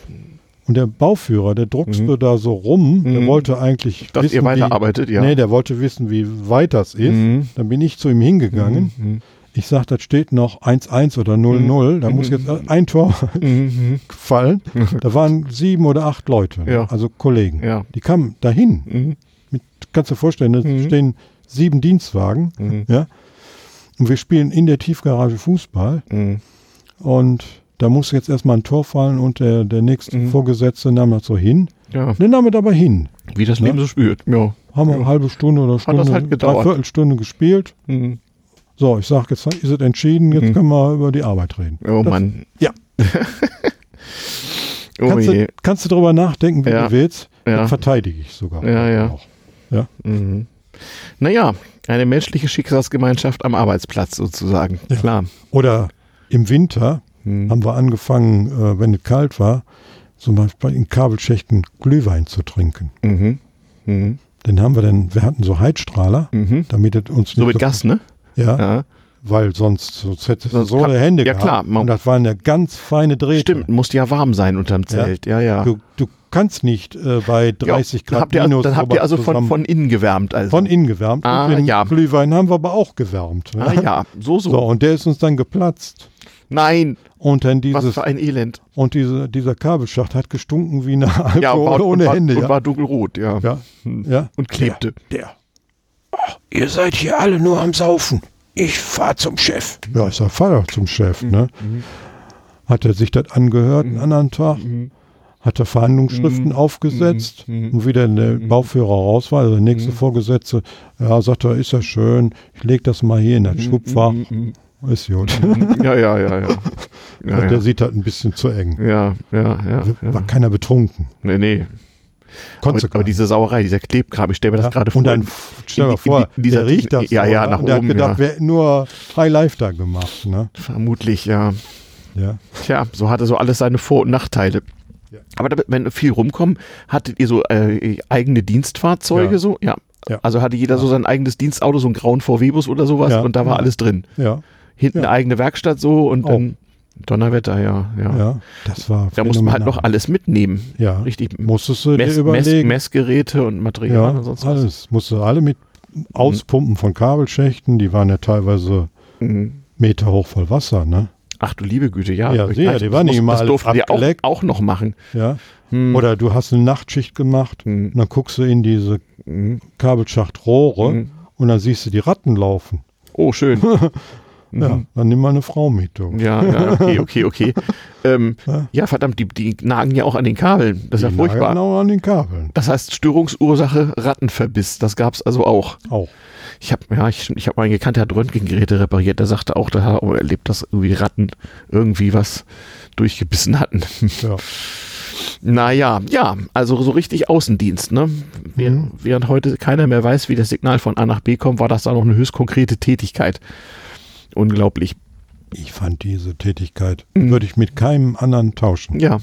Und der Bauführer, der druckste Mhm. da so rum, der Mhm. wollte eigentlich dass wissen, ihr wie, weiterarbeitet, ja. Nee, der wollte wissen, wie weit das ist. Mhm. Dann bin ich zu ihm hingegangen. Mhm. Ich sag, das steht noch 1-1 oder 0-0. Da muss jetzt ein Tor Mhm. fallen. Da waren sieben oder acht Leute? Ja. also Kollegen. Ja. Die kamen dahin. Mhm. Mit, kannst du dir vorstellen, da Mhm. stehen sieben Dienstwagen. Mhm. Ja. Und wir spielen in der Tiefgarage Fußball. Mhm. Und da muss jetzt erstmal ein Tor fallen und der, der nächste Mhm. Vorgesetzte nahm das so hin. Ja, Den nahm er dabei hin. wie das Ne? Leben so spürt. Ja. Haben wir eine halbe Stunde oder Stunde, das halt gedauert. dreiviertel Stunde gespielt. Mhm. So, ich sage, jetzt ist es entschieden, jetzt Mhm. können wir über die Arbeit reden. Oh Das- Mann. Ja. oh kannst, je. du, kannst du darüber nachdenken, wie Ja. du willst. Ja. Das verteidige ich sogar. Ja, ja. Auch. Ja. Mhm. Naja, eine menschliche Schicksalsgemeinschaft am Arbeitsplatz sozusagen. Ja. Klar. Oder im Winter Mhm. haben wir angefangen, äh, wenn es kalt war, zum Beispiel in Kabelschächten Glühwein zu trinken. Mhm. Mhm. Den haben wir dann, wir hatten so Heizstrahler, Mhm. damit es uns So nicht mit Gas, ne? Ja, Ja. weil sonst, sonst hättest du so kann- Hände ja, gehabt. klar, man- Und das waren ja ganz feine Drähte. Stimmt, musste ja warm sein unterm Ja. Zelt. Ja, ja. Du, du kannst nicht äh, bei 30 ja, Grad habt ihr, minus Dann habt ihr also von, von innen gewärmt. Also. von innen gewärmt. Ah, und den ja. Glühwein haben wir aber auch gewärmt. ne? ah ja, so, so. So, und der ist uns dann geplatzt. Nein, Und dann was dieses, für ein Elend. und diese, dieser Kabelschacht hat gestunken wie eine Alkohol Ja, war, ohne und, war, Hände. und ja. war dunkelrot, ja. ja, ja. Und klebte. Der. Ach, ihr seid hier alle nur am Saufen. Ich fahr zum Chef. Ja, ich sag, fahr doch zum Chef. Ne? Hat er sich das angehört einen anderen Tag? Hat er Verhandlungsschriften aufgesetzt? Und wie der Bauführer raus war, also der nächste Vorgesetzte, ja, sagt er, ist ja schön, ich leg das mal hier in das Schubfach. Ist gut. Ja, ja, ja, ja. Ja, Der ja. sieht das ein bisschen zu eng. Ja, ja, ja. War ja. keiner betrunken. Nee, nee. Aber, Konntest aber gar diese Sauerei, dieser Klebkram, ich stelle mir das Ja, gerade vor. und dann stell dir vor, in- dieser- der riecht das. ja, so, ja, ne? nach Und der hat oben, gedacht, ja. wäre nur High Life da gemacht. Ne? Vermutlich, ja. Ja. Tja, so hatte so alles seine Vor- und Nachteile. Ja. Aber damit, wenn viel rumkommen, hattet ihr so äh, eigene Dienstfahrzeuge Ja. so? Ja. Ja. Also hatte jeder so sein eigenes Dienstauto, so einen grauen VW-Bus oder sowas und da war alles drin. Ja, Hinten Ja. eine eigene Werkstatt so und Oh. dann Donnerwetter, ja. ja. ja, das war. Da musste man halt noch alles mitnehmen. Ja, Richtig. musstest du dir Mess, Mess, überlegen. Messgeräte und Material ja, und sonst was. alles. Musst du alle mit auspumpen von Kabelschächten. Die waren ja teilweise Mhm. Meter hoch voll Wasser, ne? Ach du liebe Güte, ja. Ja, das die waren muss- nicht immer Das durften die auch, auch noch machen. Ja. Hm. Oder du hast eine Nachtschicht gemacht Hm. und dann guckst du in diese Hm. Kabelschachtrohre Hm. und dann siehst du die Ratten laufen. Oh, schön. Ja, dann nimm mal eine Frau mit. Du. Ja, ja, okay, okay, okay. ähm, Ja. ja, verdammt, die, die nagen ja auch an den Kabeln. Das ist ja Die furchtbar. nageln auch an den Kabeln. Das heißt, Störungsursache Rattenverbiss. Das gab's also auch. Auch. Ich habe ja, ich, ich habe meinen Gekannter der hat Röntgengeräte repariert. Der sagte auch, da hat er auch erlebt, dass irgendwie Ratten irgendwie was durchgebissen hatten. Ja. Naja, ja, also so richtig Außendienst, ne? Während, Mhm. während heute keiner mehr weiß, wie das Signal von A nach B kommt, war das da noch eine höchst konkrete Tätigkeit. Unglaublich. Ich fand diese Tätigkeit, Mhm. würde ich mit keinem anderen tauschen. Ja,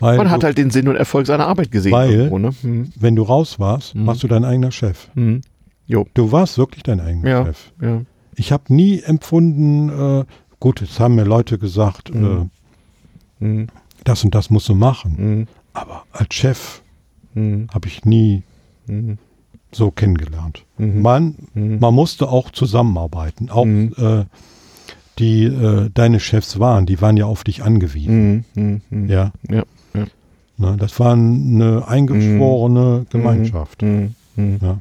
Weil man hat halt den Sinn und Erfolg seiner Arbeit gesehen. Weil- irgendwo, ne? hm, wenn du raus warst, Mhm. warst du dein eigener Chef. hm. Jo, Du warst wirklich dein eigener Ja. Chef. ja. Ich habe nie empfunden, äh, gut, jetzt haben mir Leute gesagt, Mhm. äh, Hm, das und das musst du machen. Aber als Chef habe ich nie so kennengelernt. Mhm. Man, hm. man musste auch zusammenarbeiten. Auch Mhm. äh, die äh, deine Chefs waren, die waren ja auf dich angewiesen. Hm, hm, hm. Ja, Ja. ne, das war eine eingeschworene Gemeinschaft. Ja.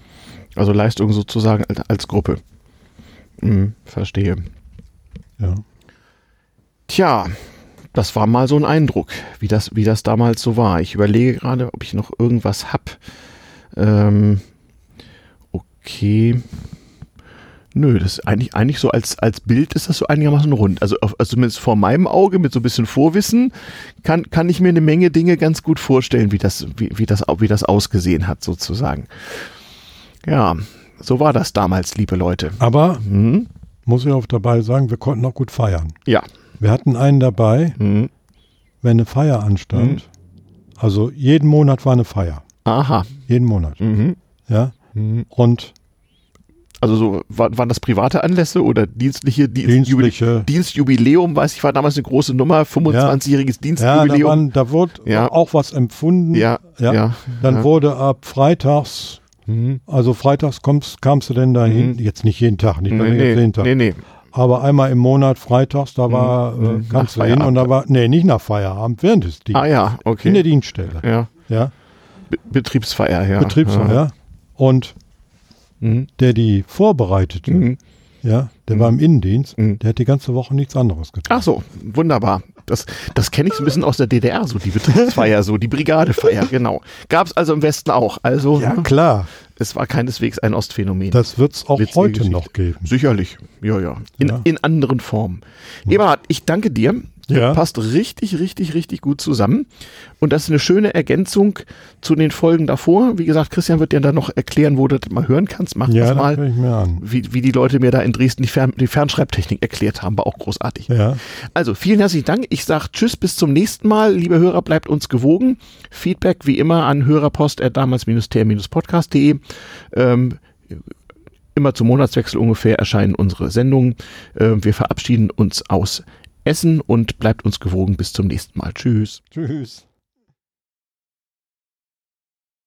Also Leistung sozusagen als, als Gruppe. Mhm, verstehe. Ja. Tja, das war mal so ein Eindruck, wie das, wie das damals so war. Ich überlege gerade, ob ich noch irgendwas hab. Ähm, okay. Nö, das ist eigentlich, eigentlich so als, als Bild ist das so einigermaßen rund. Also, auf, also zumindest vor meinem Auge mit so ein bisschen Vorwissen kann, kann ich mir eine Menge Dinge ganz gut vorstellen, wie das, wie, wie das, wie das ausgesehen hat sozusagen. Ja, so war das damals, liebe Leute. Aber Mhm. muss ich auch dabei sagen, wir konnten auch gut feiern. Ja. Wir hatten einen dabei, Mhm. wenn eine Feier anstand. Also jeden Monat war eine Feier. Aha. Jeden Monat. Mhm. Ja. Mhm. Und Also so, war, waren das private Anlässe oder dienstliche? Dienst, dienstliche. Dienstjubiläum, weiß ich, war damals eine große Nummer, 25-jähriges Ja, da, Dienstjubiläum. waren, da wurde Ja. auch was empfunden. Ja, ja, ja. Dann ja. wurde ab freitags, Mhm. also freitags kommst, kamst du denn dahin, Mhm. jetzt nicht jeden Tag, nicht Nee, jeden nee, Tag, nee, nee. aber einmal im Monat freitags, da war, Mhm. äh, Mhm. kamst Nach du hin und da war, nee, nicht nach Feierabend, während des Dienstes. Ah ja, In der okay. Dienststelle. Ja. Ja, Be Betriebsfeier, ja. Betriebsfeier. Und Ja. Mhm. der die vorbereitete, Mhm. ja, der Mhm. war im Innendienst, Mhm. der hat die ganze Woche nichts anderes getan. Ach so, wunderbar. Das, das kenne ich so ein bisschen aus der DDR, so die Betriebsfeier, so die Brigadefeier, genau. Gab es also im Westen auch. Also Ja, ne, klar. es war keineswegs ein Ostphänomen. Das wird es auch Witzige heute Geschichte. noch geben. Sicherlich, ja, ja. In, Ja. in anderen Formen. Eberhard, ich danke dir. Ja. Passt richtig, richtig, richtig gut zusammen. Und das ist eine schöne Ergänzung zu den Folgen davor. Wie gesagt, Christian wird dir dann noch erklären, wo du das mal hören kannst. Mach Ja, das das mal. höre ich mir an. Wie, wie die Leute mir da in Dresden die, Fern, die Fernschreibtechnik erklärt haben, war auch großartig. Ja. Also vielen herzlichen Dank. Ich sage Tschüss, bis zum nächsten Mal. Liebe Hörer, bleibt uns gewogen. Feedback wie immer an hörerpost.damals-ter-podcast.de. Ähm, immer zum Monatswechsel ungefähr erscheinen unsere Sendungen. Ähm, wir verabschieden uns aus Essen und bleibt uns gewogen. Bis zum nächsten Mal. Tschüss. Tschüss.